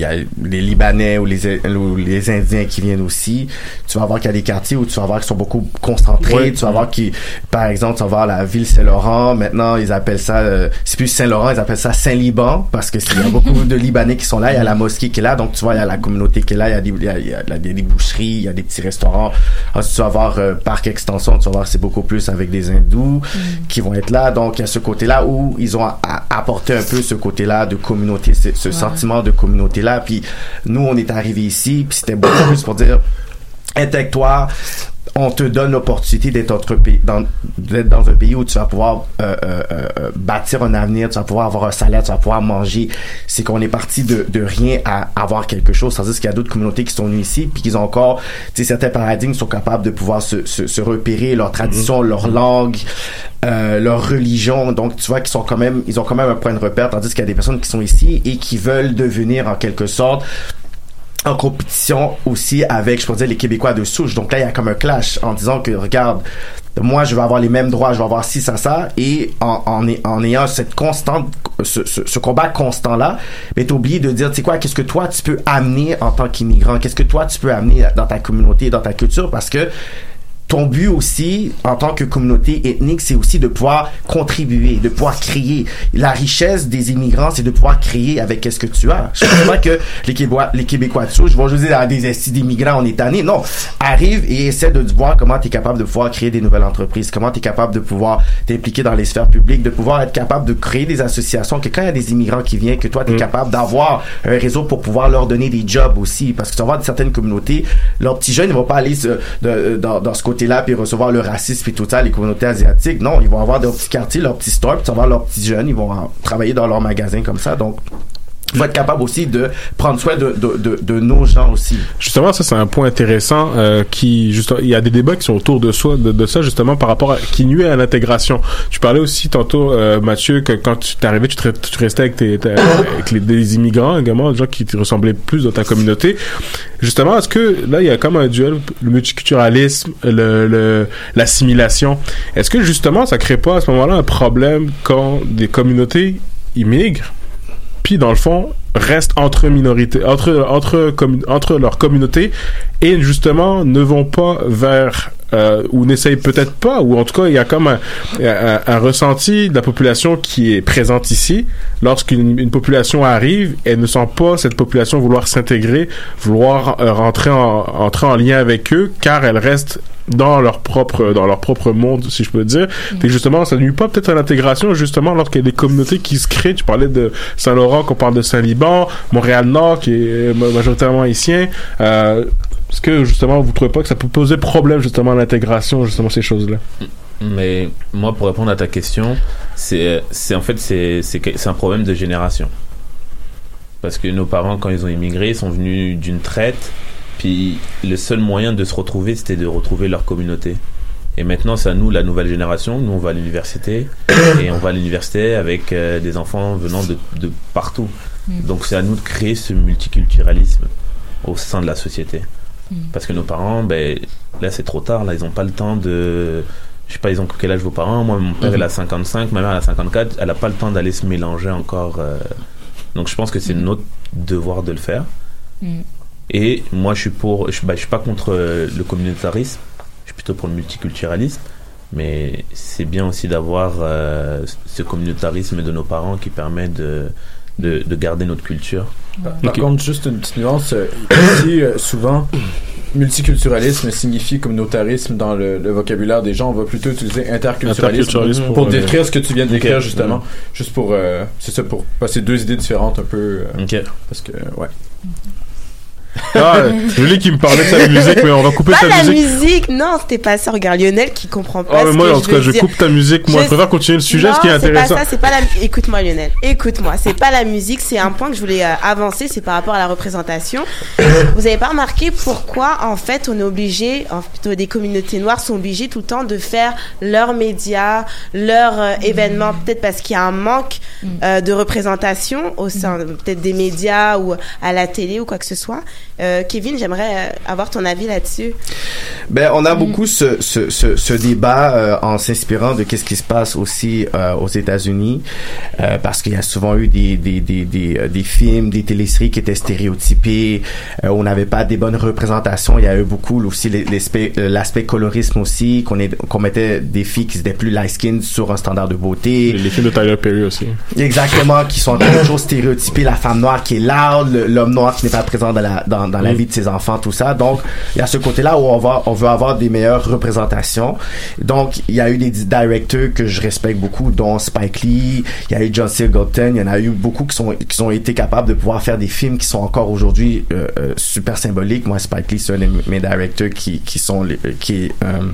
y a les Libanais ou les, ou les Indiens qui viennent aussi. Tu vas voir qu'il y a des quartiers où tu vas voir qu'ils sont beaucoup concentrés. Tu vas voir qui, par exemple, tu vas voir la ville Saint-Laurent. Maintenant, ils appellent ça, euh, c'est plus Saint-Laurent, ils appellent ça Saint-Liban parce que il y a [LAUGHS] beaucoup de Libanais qui sont là. Il y a la mosquée qui est là. Donc, tu vois, il y a la communauté qui est là. Il y a des, il y a, il y a- il y a des, des boucheries, il y a des petits restaurants. Ensuite, tu vas voir euh, Parc Extension. Tu vas voir, c'est beaucoup plus avec des hindous qui vont être là. Donc, il y a ce côté-là où ils ont apporté un peu ce côté-là de communauté, ce, ce sentiment de communauté-là. Puis, nous, on est arrivé ici, puis c'était beaucoup plus pour dire, [CLEARS THROAT] être avec toi, on te donne l'opportunité d'être dans, dans un pays où tu vas pouvoir euh, euh, euh, bâtir un avenir, tu vas pouvoir avoir un salaire, tu vas pouvoir manger. C'est qu'on est parti de, de rien à avoir quelque chose. Tandis qu'il y a d'autres communautés qui sont venues ici, puis qu'ils ont encore, tu sais, certains paradigmes sont capables de pouvoir se, se, se repérer, leur tradition, leur langue, euh, leur religion. Donc, tu vois qu'ils sont quand même, ils ont quand même un point de repère, tandis qu'il y a des personnes qui sont ici et qui veulent devenir en quelque sorte en compétition aussi avec, je pourrais dire, les Québécois de souche. Donc là, il y a comme un clash en disant que, regarde, moi, je vais avoir les mêmes droits, je vais avoir ci, ça, ça, et en, en, ay- en ayant cette constante, ce, ce, ce combat constant-là, mais t'es oublié de dire, tu sais quoi, qu'est-ce que toi, tu peux amener en tant qu'immigrant? Qu'est-ce que toi, tu peux amener dans ta communauté, dans ta culture? Parce que ton but aussi, en tant que communauté ethnique, c'est aussi de pouvoir contribuer, de pouvoir créer. La richesse des immigrants, c'est de pouvoir créer avec qu'est-ce que tu as. Je pense pas que les Québécois, les Québécois de souche vont juste dire à des estis d'immigrants, on est tanné. Non. Arrive et essaie de voir comment tu es capable de pouvoir créer des nouvelles entreprises, comment tu es capable de pouvoir t'impliquer dans les sphères publiques, de pouvoir être capable de créer des associations, que quand il y a des immigrants qui viennent, que toi, tu es capable d'avoir un réseau pour pouvoir leur donner des jobs aussi. Parce que tu vas voir certaines communautés, leurs petits jeunes, ils vont pas aller se- de- dans, dans ce côté-là puis recevoir le racisme puis tout ça, les communautés asiatiques. Non, ils vont avoir leur petits quartiers, leurs petits stores, puis tu vas voir leurs petits jeunes, ils vont travailler dans leur magasin comme ça. Donc, faut être capable aussi de prendre soin de, de, de, de nos gens aussi. Justement, ça c'est un point intéressant euh, qui juste il y a des débats qui sont autour de soi de, de ça justement par rapport à qui nuit à l'intégration. Tu parlais aussi tantôt euh, Mathieu que quand tu t'es arrivé tu, te- tu restais avec tes, avec les, des immigrants également des gens qui te ressemblaient plus dans ta communauté. Justement, est-ce que là il y a comme un duel le multiculturalisme, le- l'assimilation. Est-ce que justement ça crée pas à ce moment-là un problème quand des communautés immigrent? Puis dans le fond restent entre minorités entre entre entre leur communauté et justement ne vont pas vers euh, ou n'essayent peut-être pas ou en tout cas il y a comme un, un, ressenti de la population qui est présente ici. Lorsqu'une une population arrive elle ne sent pas cette population vouloir s'intégrer vouloir euh, rentrer en entrer en lien avec eux car elle reste dans leur propre dans leur propre monde si je peux dire. Et justement ça nuit pas peut-être à l'intégration justement lorsqu'il y a des communautés qui se créent. Tu parlais de Saint-Laurent qu'on parle de Saint-Liban Montréal-Nord qui est ma- majoritairement haïtien. Euh, est-ce que justement vous trouvez pas que ça peut poser problème justement à l'intégration justement ces choses là Mais moi, pour répondre à ta question, c'est, c'est en fait c'est, c'est, un problème de génération. Parce que nos parents, quand ils ont immigré, ils sont venus d'une traite, puis le seul moyen de se retrouver, c'était de retrouver leur communauté. Et maintenant, c'est à nous, la nouvelle génération. Nous, on va à l'université, [COUGHS] et on va à l'université avec euh, des enfants venant de, de partout. Mm. Donc, c'est à nous de créer ce multiculturalisme au sein de la société. Mm. Parce que nos parents, ben, là, c'est trop tard. Là, ils n'ont pas le temps de. Je sais pas, ils ont quel âge vos parents? Moi, mon père, il a 55, ma mère, elle a 54. Elle n'a pas le temps d'aller se mélanger encore. euh. Donc, je pense que c'est notre devoir de le faire. Et moi, je suis pour. Je, bah, je suis pas contre euh, le communautarisme. Je suis plutôt pour le multiculturalisme. Mais c'est bien aussi d'avoir euh, ce communautarisme de nos parents qui permet de, de, de garder notre culture. Par, par contre, juste une petite nuance. euh, Ici, euh, souvent, multiculturalisme signifie communautarisme dans le, le vocabulaire des gens. On va plutôt utiliser interculturalisme, Interculturalisme pour, pour, euh, décrire ce que tu viens de décrire, justement. Juste pour. euh, c'est ça, pour passer deux idées différentes un peu. euh, Ok. Parce que, ouais. Ah Julie qui me parlait de sa musique mais on va couper Pas sa la musique musique, non, c'était pas ça. Regarde Lionel qui comprend pas. Ah, mais ce moi, que en tout cas, je coupe ta musique. Moi, je préfère continuer le sujet, non, ce qui est intéressant. C'est pas ça, c'est pas la. Écoute-moi, Lionel. Écoute-moi. C'est pas la musique. C'est un point que je voulais euh, avancer. C'est par rapport à la représentation. Vous avez pas remarqué pourquoi, en fait, on est obligé, en plutôt des communautés noires sont obligées tout le temps de faire leurs médias, leurs euh, événements, peut-être parce qu'il y a un manque euh, de représentation au sein peut-être des médias ou à la télé ou quoi que ce soit. Euh, Kevin, j'aimerais euh, avoir ton avis là-dessus. Ben, on a beaucoup ce, ce, ce, ce débat euh, en s'inspirant de qu'est-ce qui se passe aussi euh, aux États-Unis, euh, parce qu'il y a souvent eu des des des des, des films, des téléséries qui étaient stéréotypés, euh, on n'avait pas des bonnes représentations. Il y a eu beaucoup aussi les- l'aspect colorisme aussi, qu'on mettait des filles qui étaient plus light skin sur un standard de beauté. Les films de Tyler Perry aussi. Exactement, qui sont toujours stéréotypés, la femme noire qui est loud, l'homme noir qui n'est pas présent dans la, dans, dans la vie de ses enfants, tout ça. Donc, il y a ce côté-là où on va, on veut avoir des meilleures représentations. Donc, il y a eu des directeurs que je respecte beaucoup, dont Spike Lee, il y a eu John Singleton, il y en a eu beaucoup qui sont, qui ont été capables de pouvoir faire des films qui sont encore aujourd'hui euh, euh, super symboliques. Moi, Spike Lee, c'est un de mes directeurs qui, qui sont, les, qui est, euh,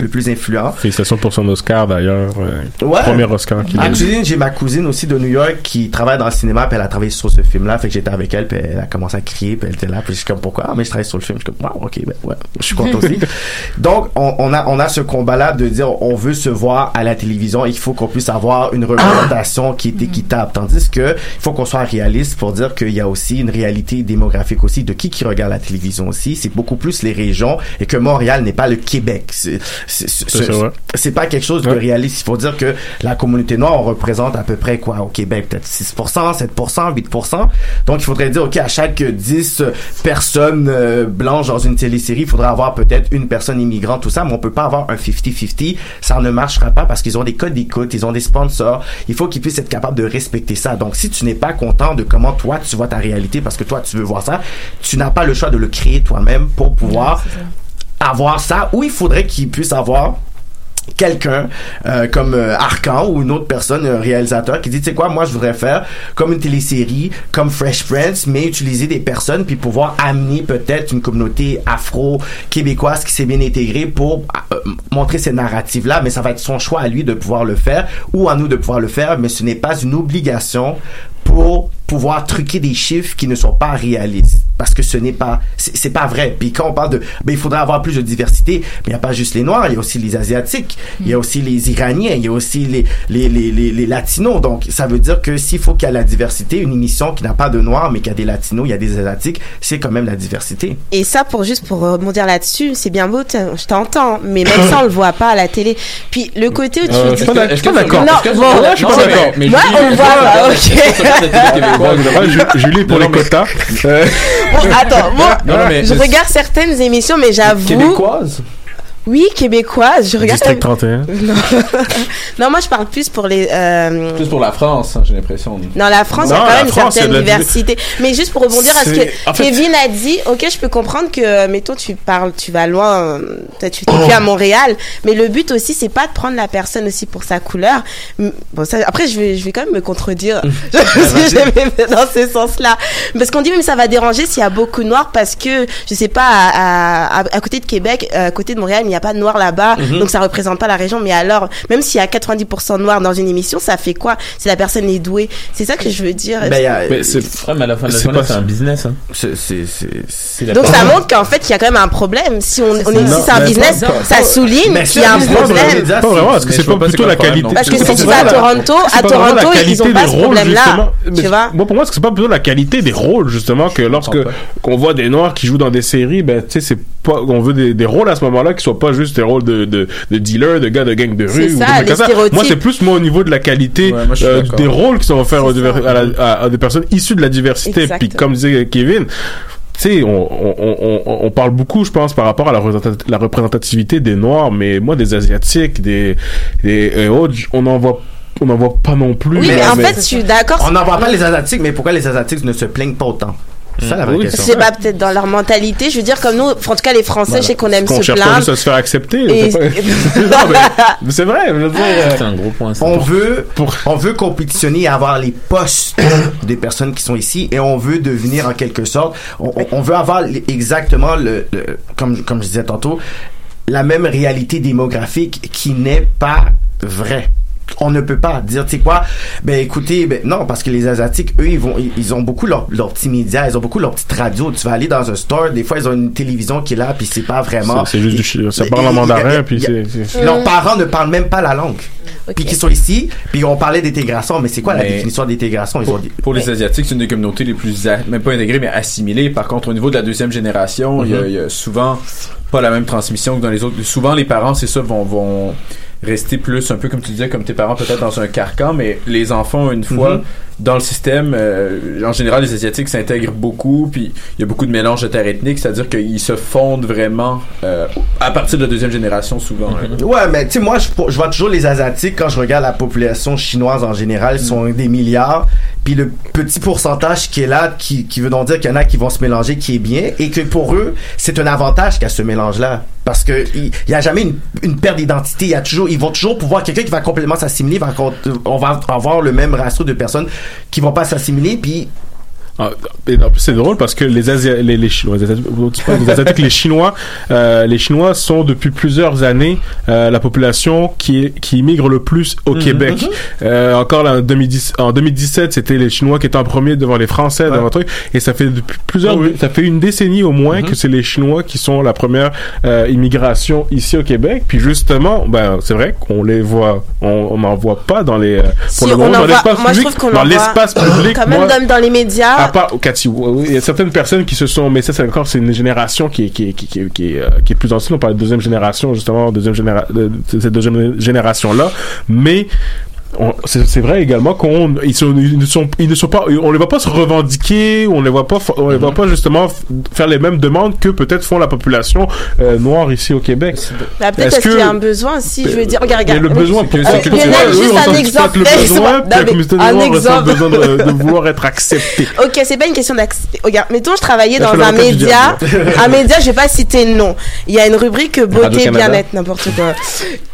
le plus influent. Félicitations pour son Oscar d'ailleurs. euh, Ouais. Premier Oscar qu'il a eu. j'ai ma cousine aussi de New York qui travaille dans le cinéma, puis elle a travaillé sur ce film-là. Fait que j'étais avec elle, puis elle a commencé à crier, puis elle était là, puis je suis comme pourquoi? Ah, mais je travaille sur le film. Je suis comme wow, ok, ben ouais, je suis content aussi. [LAUGHS] Donc on, on a on a ce combat-là de dire on veut se voir à la télévision, et il faut qu'on puisse avoir une représentation qui est équitable, tandis que il faut qu'on soit réaliste pour dire qu'il y a aussi une réalité démographique aussi de qui qui regarde la télévision aussi. C'est beaucoup plus les régions et que Montréal n'est pas le Québec. C'est pas quelque chose de réaliste. Il faut dire que la communauté noire, on représente à peu près quoi? Au Québec, peut-être 6%, 7%, 8%. Donc il faudrait dire ok à chaque 10 personnes euh, blanches dans une télésérie, il faudrait avoir peut-être une personne immigrante, tout ça, mais on peut pas avoir un 50-50. Ça ne marchera pas parce qu'ils ont des codes d'écoute, ils ont des sponsors. Il faut qu'ils puissent être capables de respecter ça. Donc si tu n'es pas content de comment toi tu vois ta réalité parce que toi tu veux voir ça, tu n'as pas le choix de le créer toi-même pour pouvoir avoir ça ou il faudrait qu'il puisse avoir quelqu'un euh, comme euh, Arcan ou une autre personne, un réalisateur qui dit, tu sais quoi, moi je voudrais faire comme une télésérie, comme Fresh Prince, mais utiliser des personnes puis pouvoir amener peut-être une communauté afro-québécoise qui s'est bien intégrée pour euh, montrer ces narratives-là, mais ça va être son choix à lui de pouvoir le faire ou à nous de pouvoir le faire, mais ce n'est pas une obligation pour pouvoir truquer des chiffres qui ne sont pas réalistes parce que ce n'est pas c'est pas vrai puis quand on parle de ben il faudrait avoir plus de diversité mais il n'y a pas juste les noirs il y a aussi les asiatiques il y a aussi les iraniens il y a aussi les les, les, les, les latinos donc ça veut dire que s'il faut qu'il y ait la diversité une émission qui n'a pas de noirs mais qui a des latinos il y a des asiatiques c'est quand même la diversité Et ça, pour juste pour rebondir là-dessus, c'est bien beau, je t'entends, mais même ça, on le voit pas à la télé. Puis le côté où tu Euh, dis- je suis pas d'accord. Non, je suis pas mais- d'accord. Moi, on voit pas, ok. Ouais, Ju- Julie pour les quotas. Bon, attends, moi, Non, non, mais- je regarde certaines émissions, mais j'avoue. Québécoise Oui, québécoise. Je regarde. District 31. [LAUGHS] Non. [LAUGHS] non, moi, je parle plus pour les. euh, Plus pour la France, hein, j'ai l'impression. Non, la France, il y a quand même une France, y certaine la diversité. Mais juste pour rebondir à ce que C'est- en fait- Kevin a dit, ok, je peux comprendre que, euh, mettons, tu parles, tu vas loin, peut-être tu t'es plus à Montréal, mais le but aussi, c'est pas de prendre la personne aussi pour sa couleur. Bon, ça, après, je vais, je vais quand même me contredire parce que j'aimais dans ce sens-là. Parce qu'on dit même ça va déranger s'il y a beaucoup de noirs parce que, je sais pas, à, à, à côté de Québec, euh, à côté de Montréal, il n'y a pas de noirs là-bas, Mhm. donc ça représente pas la région. Mais alors, même s'il y a 90% de noirs dans une émission, ça fait quoi? Si la personne est douée C'est ça que je veux dire. Ben, y a- Mais c'est ouais, mais à la fin de la journée, c'est un business. Hein. Donc ça montre qu'en fait il y a quand même un problème. Si on, on est, si c'est un business, pas- ça souligne qu'il y a un problème. Pas vraiment, est-ce que c'est pas plutôt la qualité Parce que c'est si tu vas à Toronto, à Toronto, ils ont pas des ce rôles, problème-là. Tu vois Moi, pour moi, c'est pas plutôt la qualité des rôles, justement, que lorsque qu'on voit des noirs qui jouent dans des séries, ben, tu sais, c'est pas, on veut des, des rôles à ce moment-là qui soient pas juste des rôles de, de, de dealer, de gars de gang de rue. ou des comme ça. Moi, c'est plus moi au niveau de la qualité moi, euh, des rôles qui sont offerts aux à, la- à- à des personnes issues de la diversité. Puis comme disait Kevin, tu sais, on, on, on, on- on parle beaucoup, je pense, par rapport à la, la représentativité des Noirs, mais moi, des Asiatiques, des, des euh, autres, on en voit, on n'en voit pas non plus. Oui, mais en fait, je suis d'accord. on n'en voit pas les asiatiques mais pourquoi les asiatiques ne se plaignent pas autant? Ça la vraie Oui, question C'est pas peut-être dans leur mentalité. Je veux dire, comme nous, en tout cas les Français, je sais qu'on aime qu'on se cherche pas plaindre. juste à se faire accepter. Et- c'est pas- [LAUGHS] [LAUGHS] Non, mais- mais c'est vrai. je euh, C'est un gros point. ça. on veut on veut compétitionner et avoir les postes [COUGHS] des personnes qui sont ici et on veut devenir en quelque sorte on, on- on veut avoir exactement le, le- comme comme je disais tantôt la même réalité démographique qui n'est pas vraie on ne peut pas dire, tu sais quoi, ben écoutez, ben non, parce que les Asiatiques, eux, ils vont, ils, ils ont beaucoup leur, leur petits médias, ils ont beaucoup leur petite radio. Tu vas aller dans un store, des fois, ils ont une télévision qui est là, puis c'est pas vraiment. C'est- c'est juste du chi- ça parle en mandarin, il y a- puis il y a- c'est- c'est- Leurs parents ne parlent même pas la langue. Puis qui sont ici, puis on parlait d'intégration, mais c'est quoi la définition d'intégration? Ils Pour, pour les Asiatiques, c'est une des communautés les plus, a- même pas intégrées, mais assimilées. Par contre, au niveau de la deuxième génération, il y a- Mhm. il y, a souvent pas la même transmission que dans les autres. Souvent, les parents, c'est ça, vont, vont rester plus, un peu comme tu disais, comme tes parents, peut-être dans un carcan, mais les enfants, une fois Mhm. dans le système, euh, en général, les Asiatiques s'intègrent beaucoup, puis il y a beaucoup de mélange de terre ethnique, c'est-à-dire qu'ils se fondent vraiment euh, à partir de la deuxième génération, souvent. hein. Ouais, mais tu sais, moi, je, je vois toujours les Asiatiques quand je regarde la population chinoise en général, ils sont des milliards. Puis le petit pourcentage qui est là, qui, veut donc dire qu'il y en a qui vont se mélanger, qui est bien, et que pour eux, c'est un avantage a ce mélange-là. Parce que il il y a jamais une, perte d'identité. Y a toujours, ils vont toujours pouvoir, quelqu'un qui va complètement s'assimiler, on va avoir le même ratio de personnes qui vont pas s'assimiler, puis Ah, c'est drôle parce que les les, les Chinois, les Asiatiques, les Chinois, euh, les Chinois sont depuis plusieurs années euh, la population qui qui immigre le plus au Mhm, Québec. Euh, encore là, en, 2010, en 2017, c'était les Chinois qui étaient en premier devant les Français, devant le truc, et ça fait depuis plusieurs, ça fait une décennie au moins Mhm. que c'est les Chinois qui sont la première euh, immigration ici au Québec. Puis justement, ben c'est vrai qu'on les voit, on on n'en voit pas dans les, euh, pour Si, le on moment en dans l'espace public, dans l'espace public, Quand même, moi- dans, dans les médias. Il y a certaines personnes qui se sont, mais ça c'est encore c'est une génération qui est euh, plus ancienne. On parle de deuxième génération justement, deuxième généra de, de cette deuxième génération là, mais c'est c'est vrai également qu'on ils, ne sont ils ne sont pas on les voit pas se revendiquer on les voit pas on les voit pas justement faire les mêmes demandes que peut-être font la population euh, noire ici au Québec Bah, peut-être Est-ce parce qu'il y que- a un besoin aussi, je veux dire, regarde, mais regarde. le besoin pour Euh, communauté Lionel, noire, eux, juste on un exemple. le besoin, Non, puis la mais communauté un noire ressent le exemple. besoin de, de vouloir être acceptée [LAUGHS] Ok, c'est pas une question d'accès. Regarde, mettons, je travaillais dans un média. diable. un média, je vais pas citer le nom. Il y a une rubrique beauté, Radio-Canada. bien-être, n'importe quoi.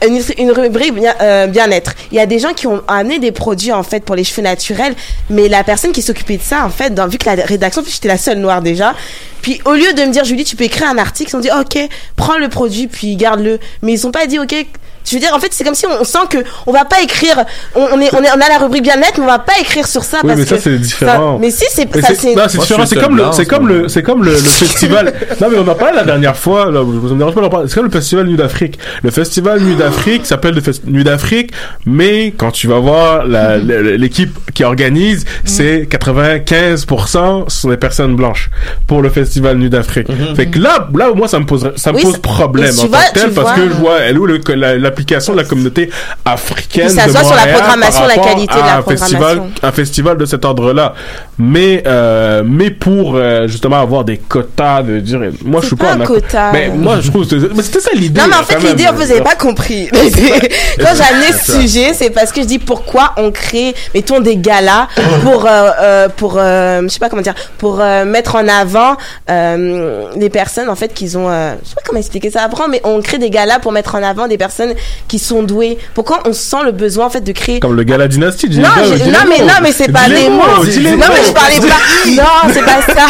Une, une rubrique bien, euh, bien-être. Il y a des gens qui ont amené des produits, en fait, pour les cheveux naturels. Mais la personne qui s'occupait de ça, en fait, vu que la rédaction, j'étais la seule noire déjà. Puis au lieu de me dire, Julie, tu peux écrire un article, ils ont dit, ok, prends le produit, puis garde-le. Mais ils ont pas dit, ok, je veux dire, en fait, c'est comme si on, sent que on va pas écrire. On, on est, on est, on a la rubrique bien-être, mais on va pas écrire sur ça Oui, parce mais ça c'est différent. ça- mais si, c'est ça, c'est c'est. non, c'est différent. C'est comme le, c'est comme le, c'est comme le, le festival. non, mais on en parlait la dernière fois. Là, je me dérange pas d'en parler. C'est comme le festival Nuit d'Afrique. Le festival Nuit d'Afrique s'appelle le fest- Nuit d'Afrique, mais quand tu vas voir la- le- l'équipe qui organise, c'est 95% sont des personnes blanches pour le festival Nuit d'Afrique. Fait que là, là, moi, ça me pose, ça me Oui, pose problème en tant que tel parce que je vois, elle où la- l'application de la communauté africaine Que ça de soit sur la par programmation, la qualité de la à un festival programmation. un festival de cet ordre-là. Mais euh, mais pour euh, justement avoir des quotas de dire moi je suis pas pas un en quota. Mais moi je trouve mais c'était ça l'idée. Non, mais en fait, l'idée, vous avez pas compris. [LAUGHS] Quand j'ai amené ce sujet, c'est parce que je dis pourquoi on crée, mettons, des galas pour, euh, euh, pour, euh, je sais pas comment dire, pour euh, mettre en avant euh, les personnes, en fait, qui ont, euh, je sais pas comment expliquer ça après, mais on crée des galas pour mettre en avant des personnes qui sont douées. Pourquoi on sent le besoin, en fait, de créer Comme le gala dynastie. non, non, mais non, mais c'est pas Dis les mots. Non, mais je parlais pas. [LAUGHS] Non, c'est pas ça.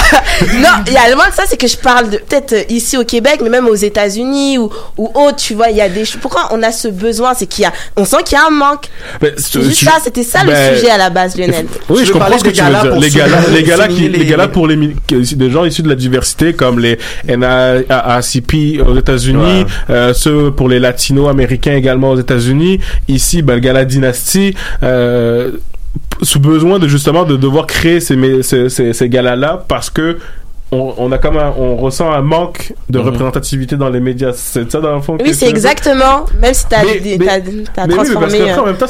Non, il y a le moins de ça, c'est que je parle de peut-être euh, ici au Québec, mais même aux États-Unis ou ou autre. Tu vois, il y a des. choses- Pourquoi on a ce besoin C'est qu'il y a. On sent qu'il y a un manque. Ben, C'est juste ça. C'était ça ben, le sujet à la base, Lionel. Oui, je comprends ce que des tu veux dire. Les galas, les galas qui, les galas pour les, des gens issus de la diversité, comme les NAACP aux États-Unis, euh, ceux pour les Latino-Américains également aux États-Unis. Ici, ben, le gala Dynasty, euh, sous besoin de justement de devoir créer ces, ces, ces, ces galas-là parce que on, on a comme un, on ressent un manque de Mhm. représentativité dans les médias. C'est ça dans le fond. Oui, c'est exactement. Même si t'as t'as mais oui, mais parce transformé. en euh, même temps,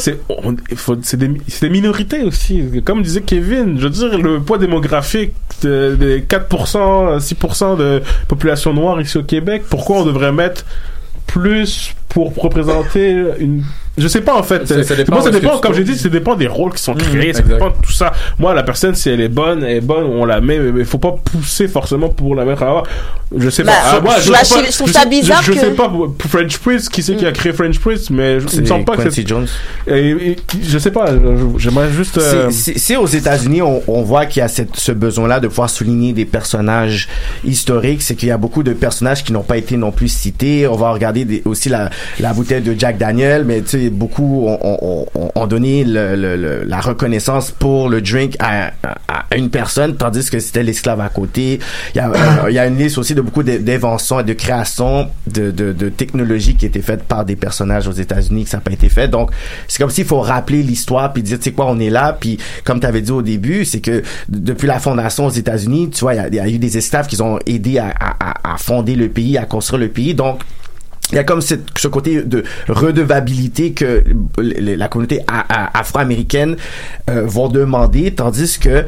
c'est des, des minorités aussi. Comme disait Kevin, je veux dire, le poids démographique de- des 4%, 6% de population noire ici au Québec, pourquoi on devrait mettre plus pour représenter une je sais pas en fait. Ça- ça dépend moi ça que dépend. Comme j'ai dit ça dépend des rôles qui sont Mhm, créés ça dépend de tout ça. Moi la personne si elle est bonne elle est bonne on la met mais il faut pas pousser forcément pour la mettre à je sais Bah, pas. Ah, moi, je- je, sais pas- je- je trouve ça sais- bizarre je, je sais que- pas pour French Prince qui c'est qui a créé French Prince mais je, C'est semble pas que Quincy Jones. et, et- je sais pas je- j'aimerais juste euh, C'est aux États-Unis, on, on voit qu'il y a cette, ce besoin-là de pouvoir souligner des personnages historiques. C'est qu'il y a beaucoup de personnages qui n'ont pas été non plus cités. On va regarder des- aussi la, la bouteille de Jack Daniel, mais tu sais, beaucoup ont, donné la reconnaissance pour le drink à, une personne, tandis que c'était l'esclave à côté. Il y a, euh, une liste aussi de beaucoup d'in- d'inventions et de créations de, de, technologies qui étaient faites par des personnages aux États-Unis que ça n'a pas été fait. Donc, c'est comme s'il faut rappeler l'histoire puis dire, tu sais quoi, on est là. Puis, comme tu avais dit au début, c'est que depuis la fondation aux États-Unis, tu vois, il y a- eu des esclaves qui ont aidé à- à fonder le pays, à construire le pays. Donc, il y a comme ce côté de redevabilité que la communauté afro-américaine euh, vont demander, tandis que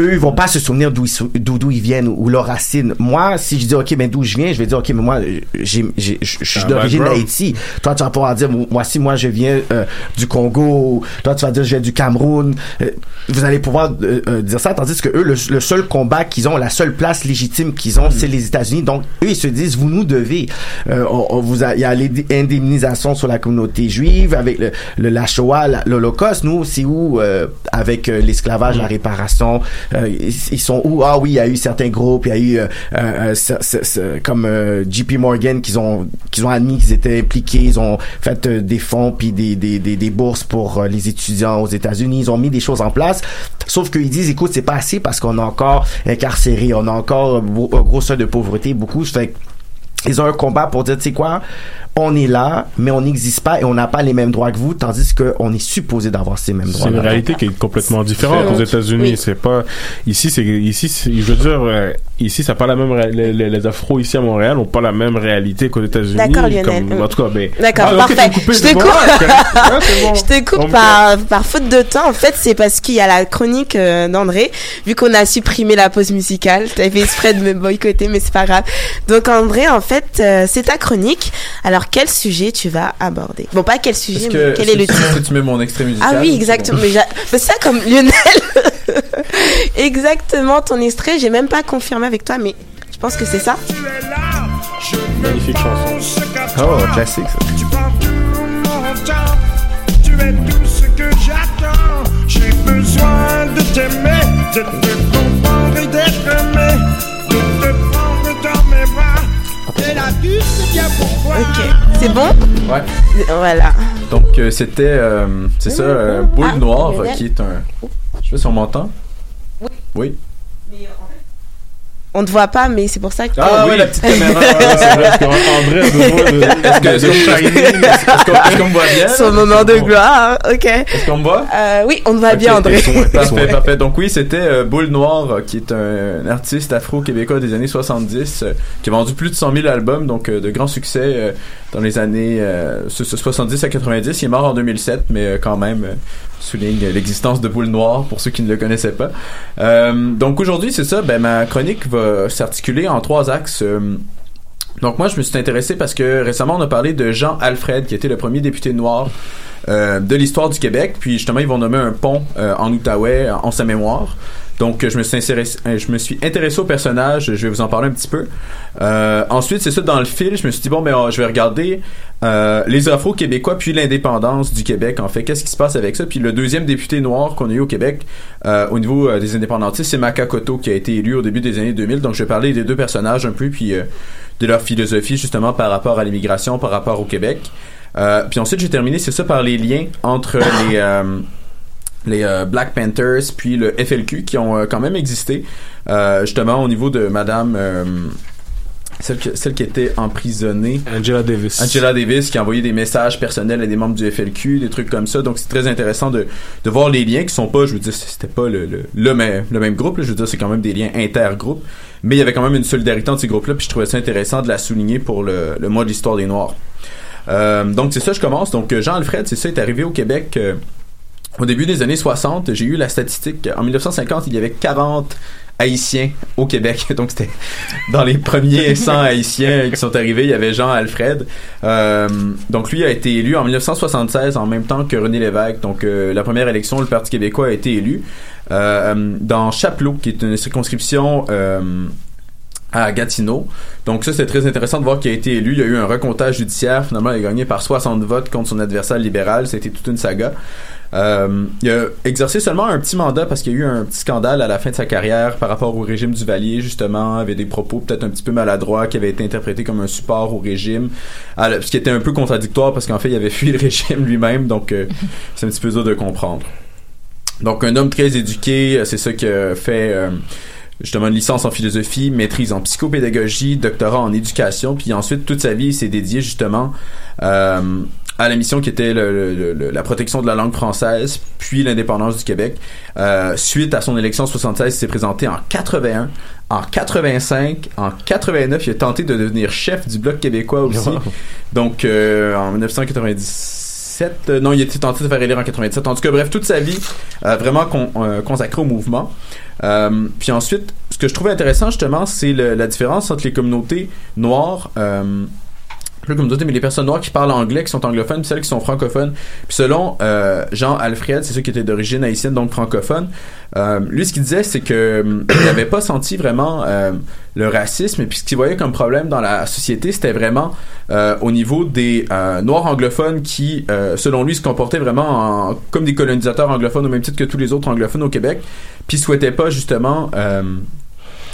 eux, ils vont pas se souvenir d'où ils, d'où ils viennent ou leurs racines. Moi, si je dis, OK, mais d'où je viens, je vais dire, OK, mais moi, j'ai, j'ai, je suis d'origine d'Haïti. Toi, tu vas pouvoir dire, moi, si moi, je viens euh, du Congo, toi, tu vas dire, je viens du Cameroun. Euh, vous allez pouvoir euh, euh, dire ça, tandis que eux, le, le seul combat qu'ils ont, la seule place légitime qu'ils ont, c'est les États-Unis. Donc, eux, ils se disent, vous nous devez. Euh, on, on vous il y a l'indemnisation sur la communauté juive, avec le, le la Shoah, l'Holocauste. Nous, c'est où, euh, avec l'esclavage, la réparation, euh, ils, ils sont où? Ah oui, il y a eu certains groupes, il y a eu, euh, euh, ce- ce- ce- comme euh, JP Morgan, qu'ils ont, qu'ils ont admis qu'ils étaient impliqués, ils ont fait euh, des fonds puis des, des, des, des bourses pour euh, les étudiants aux États-Unis, ils ont mis des choses en place. Sauf qu'ils disent, écoute, c'est pas assez parce qu'on a encore incarcéré, on a encore beau- un gros seuil de pauvreté, beaucoup. Fait ils ont un combat pour dire, tu sais quoi, on est là, mais on n'existe pas et on n'a pas les mêmes droits que vous, tandis qu'on est supposé d'avoir ces mêmes droits. C'est une réalité qui est complètement différente aux. États-Unis. Oui. C'est pas ici, c'est ici, je veux dire, euh, ici, ça pas la même. Les, les, les Afro ici à Montréal ont pas la même réalité qu'aux États-Unis. D'accord, Lionel. Comme, en tout cas, ben. D'accord, Ah, parfait. coupé, je te bon, coupe. bon. [LAUGHS] je te coupe par, par faute de temps. En fait, c'est parce qu'il y a la chronique euh, d'André. Vu qu'on a supprimé la pause musicale, t'avais fait exprès de me boycotter, mais c'est pas grave. Donc, André, en fait, euh, c'est ta chronique. Alors, quel sujet tu vas aborder Bon, pas quel sujet, Est-ce mais que, quel est-ce est le que tu- titre que tu mets mon extrait musical Ah oui, exactement. Mais j'a- mais ça, comme Lionel. [LAUGHS] exactement, ton extrait, j'ai même pas confirmé avec toi, mais je pense que c'est ça. Magnifique chanson. Oh, classique ça. Tu prends tout mon temps, tu es tout ce que j'attends. J'ai besoin de t'aimer, de te comprendre et d'être aimé, Ok, c'est bon Ouais. Voilà. Donc euh, c'était euh, c'est ça euh, Boule Ah, Noire qui est un je sais pas si on m'entend. Oui. On te voit pas, mais c'est pour ça que. Ah oui, la petite caméra. [LAUGHS] Est-ce qu'on- me voit bien? Son moment de gloire, ok. Est-ce qu'on me voit? Euh, oui, on te voit bien, André. Parfait, parfait. Donc oui, c'était euh, Boule Noire, euh, qui est un, artiste afro-québécois des années 70, euh, qui a vendu plus de 100 000 albums, donc de grands succès dans les années euh, ce- ce 70 à 90. Il est mort en 2007, mais quand même souligne l'existence de Boule Noire pour ceux qui ne le connaissaient pas. Euh, donc aujourd'hui, c'est ça, ben, ma chronique va s'articuler en trois axes. euh, donc moi, je me suis intéressé parce que récemment, on a parlé de Jean Alfred, qui était le premier député noir euh, de l'histoire du Québec. Puis justement, ils vont nommer un pont en Outaouais en sa mémoire. Donc je me suis intéressé, euh, je me suis intéressé au personnage. Je vais vous en parler un petit peu. Euh, ensuite, c'est ça dans le fil. Je me suis dit bon, ben euh, je vais regarder euh, les Afro-Québécois puis l'indépendance du Québec. En fait, qu'est-ce qui se passe avec ça? Puis le deuxième député noir qu'on a eu au Québec euh, au niveau des indépendantistes, c'est Makakoto qui a été élu au début des années 2000. Donc je vais parler des deux personnages un peu puis de leur philosophie justement par rapport à l'immigration, par rapport au Québec. Puis ensuite, j'ai terminé, c'est ça, par les liens entre les les euh, Black Panthers puis le FLQ qui ont euh, quand même existé. Euh, justement au niveau de Madame celle, que- celle qui était emprisonnée. Angela Davis. Angela Davis qui a envoyé des messages personnels à des membres du FLQ des trucs comme ça. Donc c'est très intéressant de, de voir les liens qui sont pas je veux dire c'était pas le, le, le, même, le même groupe là. je veux dire c'est quand même des liens intergroupes. Mais il y avait quand même une solidarité entre ces groupes là puis je trouvais ça intéressant de la souligner pour le, le mois de l'histoire des Noirs. Donc c'est ça je commence. Donc euh, Jean Alfred c'est ça est arrivé au Québec au début des années 60, j'ai eu la statistique. En 1950, il y avait 40 Haïtiens au Québec. [LAUGHS] Donc, c'était dans les premiers 100 Haïtiens qui sont arrivés. Il y avait Jean Alfred. Euh, donc, lui a été élu en 1976 en même temps que René Lévesque. Donc, euh, la première élection, le Parti québécois a été élu euh, dans Chapelot, qui est une circonscription euh, à Gatineau. Donc ça, c'est très intéressant de voir qu'il a été élu. Il y a eu un recomptage judiciaire. Finalement, il a gagné par 60 votes contre son adversaire libéral. C'était toute une saga. Euh, il a exercé seulement un petit mandat parce qu'il y a eu un petit scandale à la fin de sa carrière par rapport au régime du Valier, justement, avait des propos peut-être un petit peu maladroits qui avaient été interprétés comme un support au régime, la- ce qui était un peu contradictoire parce qu'en fait, il avait fui le [LAUGHS] régime lui-même, donc euh, c'est un petit peu dur de comprendre. Donc un homme très éduqué, euh, c'est ça qui fait justement une licence en philosophie, maîtrise en psychopédagogie, doctorat en éducation, puis ensuite toute sa vie il s'est dédié justement à la mission qui était le- le- le- la protection de la langue française, puis l'indépendance du Québec. Euh, suite à son élection en 76, il s'est présenté en 81, en 85, en 89, il a tenté de devenir chef du Bloc québécois aussi. Wow. Donc euh, en 1997, euh, non, il a été tenté de faire élire en 97. En tout cas, bref, toute sa vie euh, vraiment con- euh, consacrée au mouvement. Euh, puis ensuite, ce que je trouvais intéressant justement, c'est la différence entre les communautés noires. Euh, pas les communautés, mais les personnes noires qui parlent anglais, qui sont anglophones, puis celles qui sont francophones. Puis selon euh, Jean Alfred, c'est ceux qui étaient d'origine haïtienne, donc francophone, euh, lui, ce qu'il disait, c'est que hum, il n'avait pas senti vraiment euh, le racisme, et puis ce qu'il voyait comme problème dans la société, c'était vraiment euh, au niveau des euh, noirs anglophones qui, euh, selon lui, se comportaient vraiment en- comme des colonisateurs anglophones au même titre que tous les autres anglophones au Québec, puis souhaitaient pas justement euh,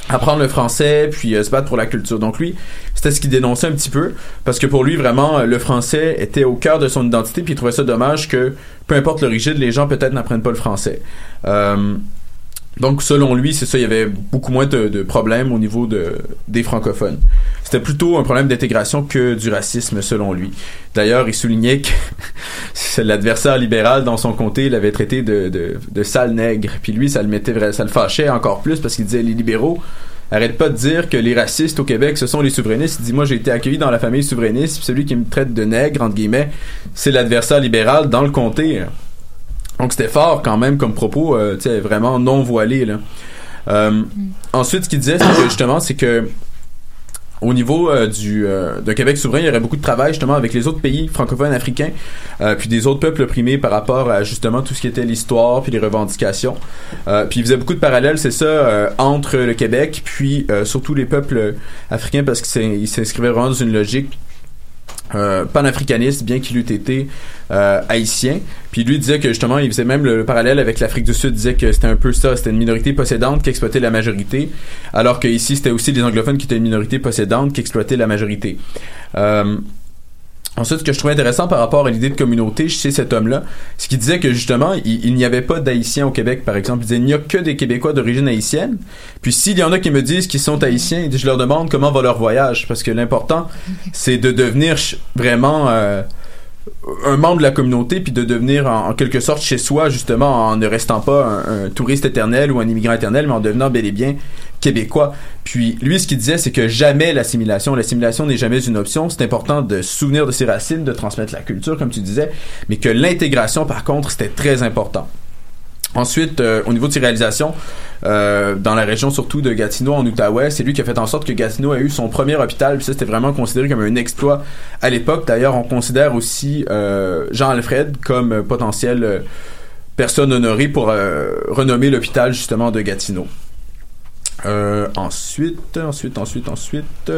apprendre le français puis euh, se battre pour la culture. Donc lui, c'était ce qu'il dénonçait un petit peu parce que pour lui vraiment le français était au cœur de son identité puis il trouvait ça dommage que peu importe l'origine, les gens peut-être n'apprennent pas le français. Euh, donc selon lui, c'est ça, il y avait beaucoup moins de, problèmes au niveau de, des francophones. C'était plutôt un problème d'intégration que du racisme selon lui. D'ailleurs, il soulignait que [LAUGHS] l'adversaire libéral dans son comté l'avait traité de, sale nègre. Puis lui, ça le mettait ça le fâchait encore plus parce qu'il disait les libéraux arrête pas de dire que les racistes au Québec ce sont les souverainistes. Il dit moi j'ai été accueilli dans la famille souverainiste, celui qui me traite de nègre entre guillemets, c'est l'adversaire libéral dans le comté. Donc c'était fort quand même comme propos, euh, tu sais, vraiment non voilé là. Euh, Ensuite, ce qu'il disait, c'est que justement, c'est que au niveau euh, du euh, d'un Québec souverain, il y aurait beaucoup de travail justement avec les autres pays francophones africains, puis des autres peuples opprimés par rapport à justement tout ce qui était l'histoire puis les revendications. Puis il faisait beaucoup de parallèles, c'est ça, entre le Québec puis surtout les peuples africains parce qu'il s'inscrivait vraiment dans une logique euh, panafricaniste, bien qu'il eût été euh, haïtien. Puis lui disait que justement, il faisait même le, le parallèle avec l'Afrique du Sud, disait que c'était un peu ça, c'était une minorité possédante qui exploitait la majorité, alors que ici c'était aussi les anglophones qui étaient une minorité possédante qui exploitait la majorité. Euh, Ensuite, ce que je trouvais intéressant par rapport à l'idée de communauté chez cet homme-là, c'est qu'il disait que justement, il, il n'y avait pas d'Haïtiens au Québec, par exemple. Il disait, il n'y a que des Québécois d'origine haïtienne. Puis s'il y en a qui me disent qu'ils sont haïtiens, je leur demande comment va leur voyage. Parce que l'important, c'est de devenir vraiment euh, un membre de la communauté, puis de devenir en, quelque sorte chez soi, justement, en ne restant pas un, un touriste éternel ou un immigrant éternel, mais en devenant bel et bien québécois. Puis lui, ce qu'il disait, c'est que jamais l'assimilation, l'assimilation n'est jamais une option. C'est important de se souvenir de ses racines, de transmettre la culture, comme tu disais, mais que l'intégration, par contre, c'était très important. Ensuite, euh, au niveau de ses réalisations, euh, dans la région surtout de Gatineau, en Outaouais, c'est lui qui a fait en sorte que Gatineau a eu son premier hôpital. Puis ça, c'était vraiment considéré comme un exploit à l'époque. D'ailleurs, on considère aussi euh, Jean Alfred comme euh, potentiel euh, personne honorée pour euh, renommer l'hôpital justement de Gatineau. Ensuite, ensuite, ensuite, ensuite.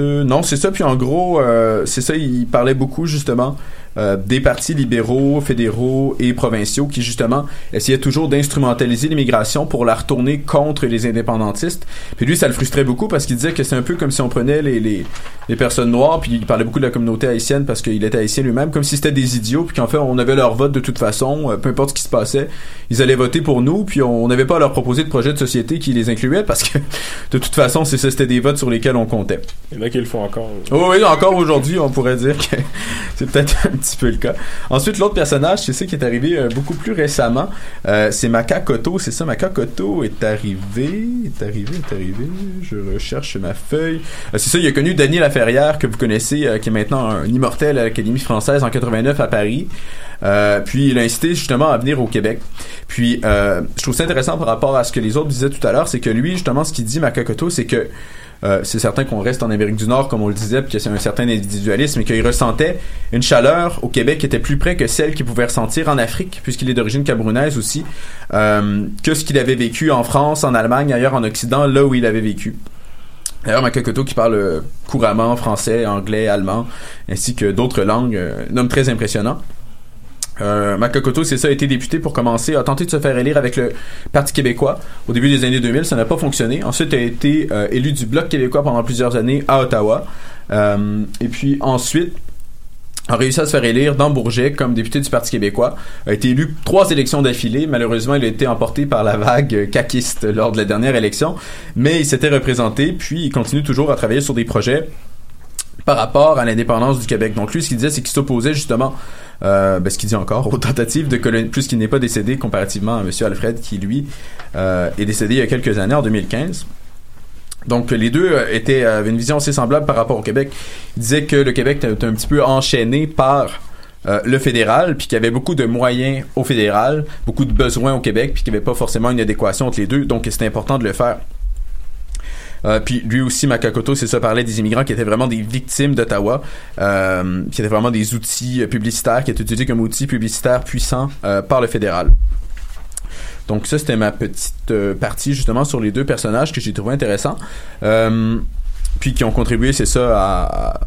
Non, c'est ça. Puis en gros, c'est ça. Il parlait beaucoup justement euh, des partis libéraux, fédéraux et provinciaux qui justement essayaient toujours d'instrumentaliser l'immigration pour la retourner contre les indépendantistes. Puis lui, ça le frustrait beaucoup parce qu'il disait que c'est un peu comme si on prenait les, les, les personnes noires, puis il parlait beaucoup de la communauté haïtienne parce qu'il était haïtien lui-même, comme si c'était des idiots, puis qu'en fait on avait leur vote de toute façon, euh, peu importe ce qui se passait, ils allaient voter pour nous, puis on n'avait pas à leur proposer de projet de société qui les incluait parce que [LAUGHS] de toute façon, c'est ça, c'était des votes sur lesquels on comptait. Il y en a qui le font encore. Oh oui, encore aujourd'hui, on pourrait dire que [LAUGHS] c'est peut-être petit peu le cas. Ensuite, l'autre personnage, c'est ça qui est arrivé euh, beaucoup plus récemment. Euh, c'est Makakoto, c'est ça. Makakoto est arrivé, est arrivé, est arrivé. Je recherche ma feuille. Euh, c'est ça, il a connu Daniel Laferrière, que vous connaissez, qui est maintenant un immortel à l'Académie française en 89 à Paris. Puis il a incité justement à venir au Québec. Puis je trouve ça intéressant par rapport à ce que les autres disaient tout à l'heure, c'est que lui, justement, ce qu'il dit, Makakoto, c'est que euh, c'est certain qu'on reste en Amérique du Nord, comme on le disait, puis que c'est un certain individualisme, et qu'il ressentait une chaleur au Québec qui était plus près que celle qu'il pouvait ressentir en Afrique, puisqu'il est d'origine camerounaise aussi, euh, que ce qu'il avait vécu en France, en Allemagne, ailleurs en Occident, là où il avait vécu. D'ailleurs, Makakoto qui parle euh, couramment français, anglais, allemand, ainsi que d'autres langues, un homme très impressionnant. Euh, Makakoto, c'est ça, a été député pour commencer, a tenté de se faire élire avec le Parti québécois au début des années 2000, ça n'a pas fonctionné. Ensuite, a été euh, élu du Bloc québécois pendant plusieurs années à Ottawa. Euh, et puis ensuite, a réussi à se faire élire dans Bourget comme député du Parti québécois. A été élu trois élections d'affilée. Malheureusement, il a été emporté par la vague caquiste lors de la dernière élection. Mais il s'était représenté, puis il continue toujours à travailler sur des projets par rapport à l'indépendance du Québec. Donc lui, ce qu'il disait, c'est qu'il s'opposait justement, euh, ben, ce qu'il dit encore, aux tentatives de coloniser, puisqu'il n'est pas décédé comparativement à M. Alfred, qui lui euh, est décédé il y a quelques années, en 2015. Donc les deux euh, étaient avaient une vision assez semblable par rapport au Québec. Ils disaient que le Québec était un petit peu enchaîné par euh, le fédéral, puis qu'il y avait beaucoup de moyens au fédéral, beaucoup de besoins au Québec, puis qu'il n'y avait pas forcément une adéquation entre les deux. Donc c'était important de le faire. Euh, puis lui aussi, Makakoto, c'est ça, parlait des immigrants qui étaient vraiment des victimes d'Ottawa, euh, qui étaient vraiment des outils publicitaires, qui étaient utilisés comme outils publicitaires puissants euh, par le fédéral. Donc ça, c'était ma petite partie justement sur les deux personnages que j'ai trouvé intéressants. Puis qui ont contribué, c'est ça, à, à-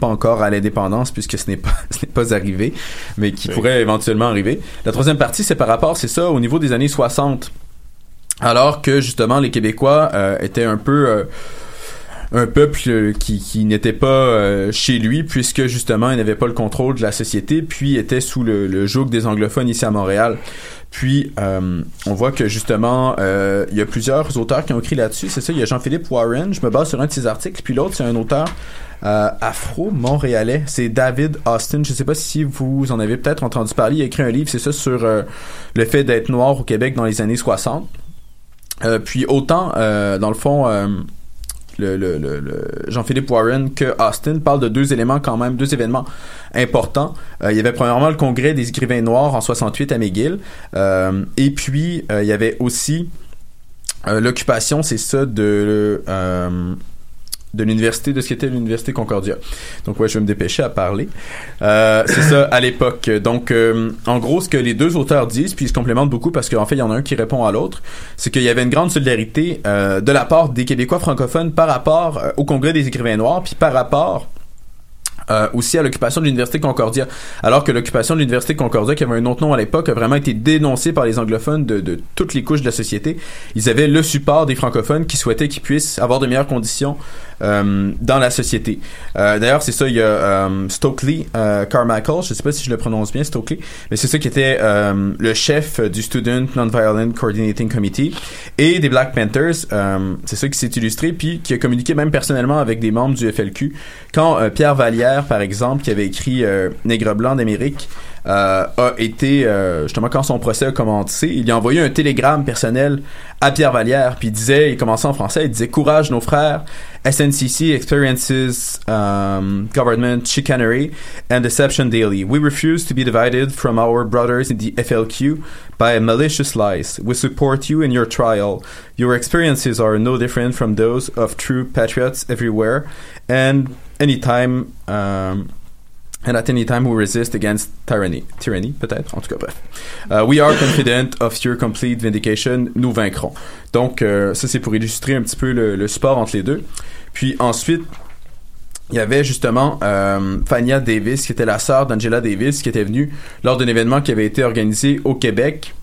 pas encore à l'indépendance puisque ce n'est pas [LAUGHS] ce n'est pas arrivé, mais qui pourrait éventuellement arriver. La troisième partie, c'est par rapport, c'est ça, au niveau des années 60. Alors que justement les Québécois euh, étaient un peu euh, un peuple euh, qui, n'était pas chez lui puisque justement il n'avait pas le contrôle de la société puis était sous le, joug des anglophones ici à Montréal. Puis euh, on voit que justement euh, il y a plusieurs auteurs qui ont écrit là-dessus. C'est ça, il y a Jean-Philippe Warren. Je me base sur un de ses articles. Puis l'autre c'est un auteur afro-montréalais. C'est David Austin. Je sais pas si vous en avez peut-être entendu parler. Il a écrit un livre, c'est ça, sur le fait d'être noir au Québec dans les années 60. Euh, puis autant, euh, dans le fond, euh, le, le, le, le Jean-Philippe Warren que Austin parle de deux éléments quand même, deux événements importants. Euh, il y avait premièrement le congrès des écrivains noirs en 68 à McGill. Euh, et puis, il y avait aussi l'occupation, c'est ça, de... de l'université, de ce qu'était l'université Concordia. Donc ouais, je vais me dépêcher à parler. Euh, c'est ça, à l'époque. Donc, euh, en gros, ce que les deux auteurs disent, puis ils se complémentent beaucoup parce qu'en fait, il y en a un qui répond à l'autre, c'est qu'il y avait une grande solidarité euh, de la part des Québécois francophones par rapport euh, au Congrès des écrivains noirs, puis par rapport euh, aussi à l'occupation de l'université Concordia. Alors que l'occupation de l'université Concordia, qui avait un autre nom à l'époque, a vraiment été dénoncée par les anglophones de, de toutes les couches de la société. Ils avaient le support des francophones qui souhaitaient qu'ils puissent avoir de meilleures conditions euh, dans la société. Euh, D'ailleurs, c'est ça, il y a euh, Stokely euh, Carmichael, je sais pas si je le prononce bien, Stokely, mais c'est ça qui était euh, le chef du Student Nonviolent Coordinating Committee et des Black Panthers. c'est ça qui s'est illustré, puis qui a communiqué même personnellement avec des membres du FLQ. Quand Pierre Vallière, par exemple, qui avait écrit euh, Nègre blanc d'Amérique, euh, a été euh, justement quand son procès a commencé, il a envoyé un télégramme personnel à Pierre Vallière, puis il disait, commençait en français, il disait courage nos frères, SNCC experiences um, government chicanery and deception daily. We refuse to be divided from our brothers in the FLQ by malicious lies. We support you in your trial. Your experiences are no different from those of true patriots everywhere, and anytime. Um, and at any time we resist against tyranny. Tyranny, peut-être, en tout cas, bref. Uh, we are confident of your complete vindication. Nous vaincrons. Donc, euh, ça, c'est pour illustrer un petit peu le, le support entre les deux. Puis ensuite, il y avait justement euh, Fania Davis, qui était la sœur d'Angela Davis, qui était venue lors d'un événement qui avait été organisé au Québec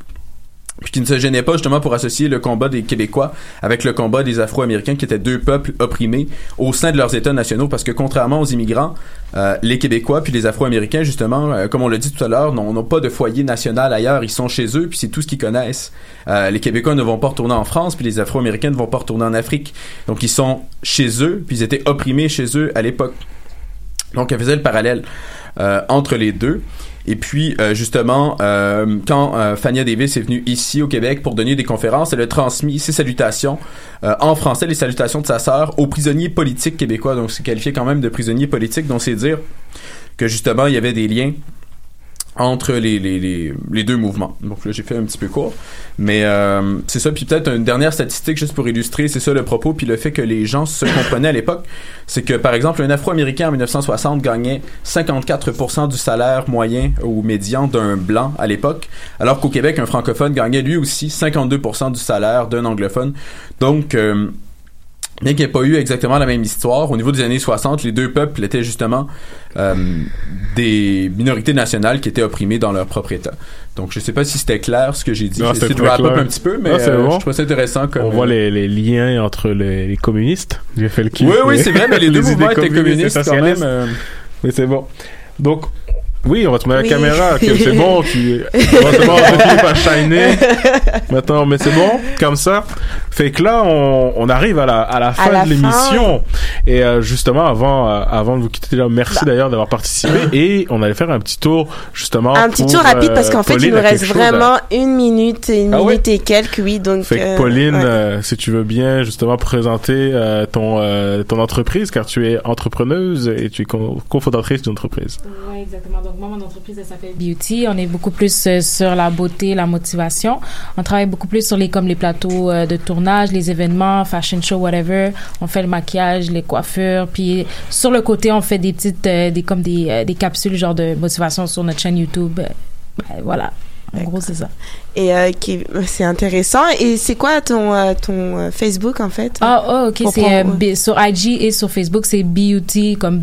puis qui ne se gênait pas justement pour associer le combat des Québécois avec le combat des Afro-Américains qui étaient deux peuples opprimés au sein de leurs États nationaux parce que contrairement aux immigrants, euh, les Québécois puis les Afro-Américains justement, euh, comme on l'a dit tout à l'heure, n'ont pas de foyer national ailleurs, ils sont chez eux puis c'est tout ce qu'ils connaissent. Euh, les Québécois ne vont pas retourner en France puis les Afro-Américains ne vont pas retourner en Afrique. Donc ils sont chez eux puis ils étaient opprimés chez eux à l'époque. Donc elle faisait le parallèle euh, entre les deux. Et puis, euh, justement, euh, quand euh, Fania Davis est venue ici au Québec pour donner des conférences, elle a transmis ses salutations euh, en français, les salutations de sa sœur aux prisonniers politiques québécois. Donc, c'est qualifié quand même de prisonniers politiques. Donc, c'est dire que justement, il y avait des liens entre les, les, les, les deux mouvements. Donc là, j'ai fait un petit peu court. Mais euh, c'est ça. Puis peut-être une dernière statistique juste pour illustrer, c'est ça le propos, puis le fait que les gens se comprenaient à l'époque. C'est que, par exemple, un Afro-Américain en 1960 gagnait 54% du salaire moyen ou médian d'un blanc à l'époque, alors qu'au Québec, un francophone gagnait lui aussi 52% du salaire d'un anglophone. Donc... euh, Bien qu'il n'y ait pas eu exactement la même histoire, au niveau des années 60, les deux peuples étaient justement euh, des minorités nationales qui étaient opprimées dans leur propre État. Donc, je sais pas si c'était clair ce que j'ai dit. J'ai essayé de wrap up un petit peu, mais Non, c'est euh, bon. je trouve ça intéressant. Comme, On voit les, les liens entre les, les communistes. J'ai fait le kiff. Oui, oui, c'est vrai, mais les deux idées mouvements étaient communistes quand même, euh. Mais c'est bon. Donc, oui, on va te mettre Oui. la caméra. c'est bon, tu. Bon, c'est bon, Philippe a shiné. Maintenant, mais c'est bon, comme ça. Fait que là, on, on arrive à la, à la fin la de l'émission. Et euh, justement, avant, euh, avant de vous quitter, là, merci d'ailleurs d'avoir participé. [COUGHS] Et on allait faire un petit tour, justement. Un petit pour, tour rapide euh, parce qu'en fait, il nous reste à- vraiment une minute une Ah minute et quelques, oui. Donc, Fait que euh, Pauline, ouais. euh, si tu veux bien justement présenter euh, ton euh, ton entreprise, car tu es entrepreneuse et tu es co- cofondatrice d'une entreprise. Oui, exactement. Donc, moi, mon entreprise, elle s'appelle Beauty. On est beaucoup plus euh, sur la beauté, la motivation. On travaille beaucoup plus sur les, comme les plateaux euh, de les événements, fashion show, whatever. On fait le maquillage, les coiffures. Puis, sur le côté, on fait des petites, euh, des, comme des, euh, des capsules, genre de motivation sur notre chaîne YouTube. Euh, ben, voilà. En gros, c'est ça. Et euh, qui- c'est intéressant. Et c'est quoi ton, euh, ton Facebook, en fait? Ah, oh, ok. C'est euh, sur IG et sur Facebook, c'est B-U-T comme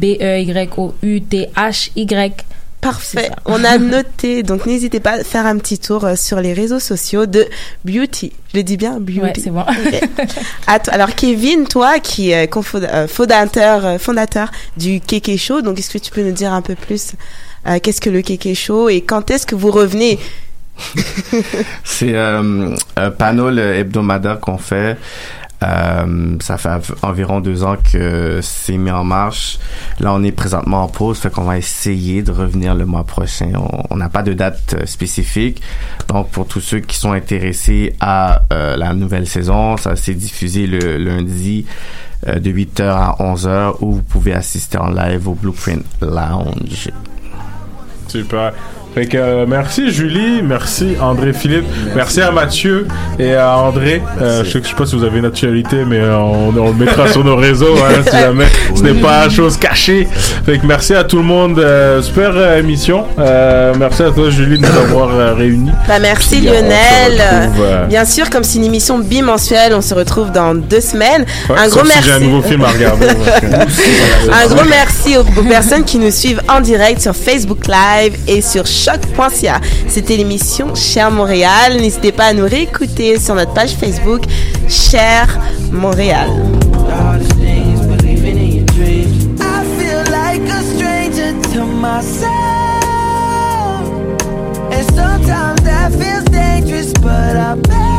B-E-Y-O-U-T-H-Y. Parfait. On a [LAUGHS] noté. Donc, n'hésitez pas à faire un petit tour euh, sur les réseaux sociaux de Beauty. Je le dis bien, Beauty. Ouais, c'est bon. Ok. [LAUGHS] À toi- Alors, Kevin, toi, qui est euh, fondateur, euh, fondateur du Keke Show, donc est-ce que tu peux nous dire un peu plus euh, qu'est-ce que le Keke Show et quand est-ce que vous revenez? [LAUGHS] C'est euh, un panel hebdomadaire qu'on fait. Euh, ça fait environ deux ans que c'est mis en marche. Là, on est présentement en pause, fait qu'on va essayer de revenir le mois prochain. On- n'a pas de date euh, spécifique. Donc, pour tous ceux qui sont intéressés à euh, la nouvelle saison, ça s'est diffusé le lundi de 8h à 11h où vous pouvez assister en live au Blueprint Lounge. Super. Fait que euh, merci Julie, merci André Philippe, merci, à Mathieu et à André. Euh, je sais que je sais pas si vous avez une actualité, mais on, on le mettra sur nos réseaux hein, si [LAUGHS] jamais ce n'est pas chose cachée. Fait que merci à tout le monde. euh, super euh, émission. Euh, merci à toi Julie de nous [LAUGHS] avoir euh, réunis. Bah, merci Puis, Lionel. retrouve, euh, Bien sûr, comme c'est une émission bimensuelle, on se retrouve dans deux semaines. ouais, un gros si merci. j'ai un nouveau film à regarder. [LAUGHS] Un gros merci aux, aux personnes qui nous suivent en direct sur Facebook Live et sur choc.ca. C'était l'émission Cher Montréal. N'hésitez pas à nous réécouter sur notre page Facebook Cher Montréal. Myself. And sometimes that feels dangerous, but I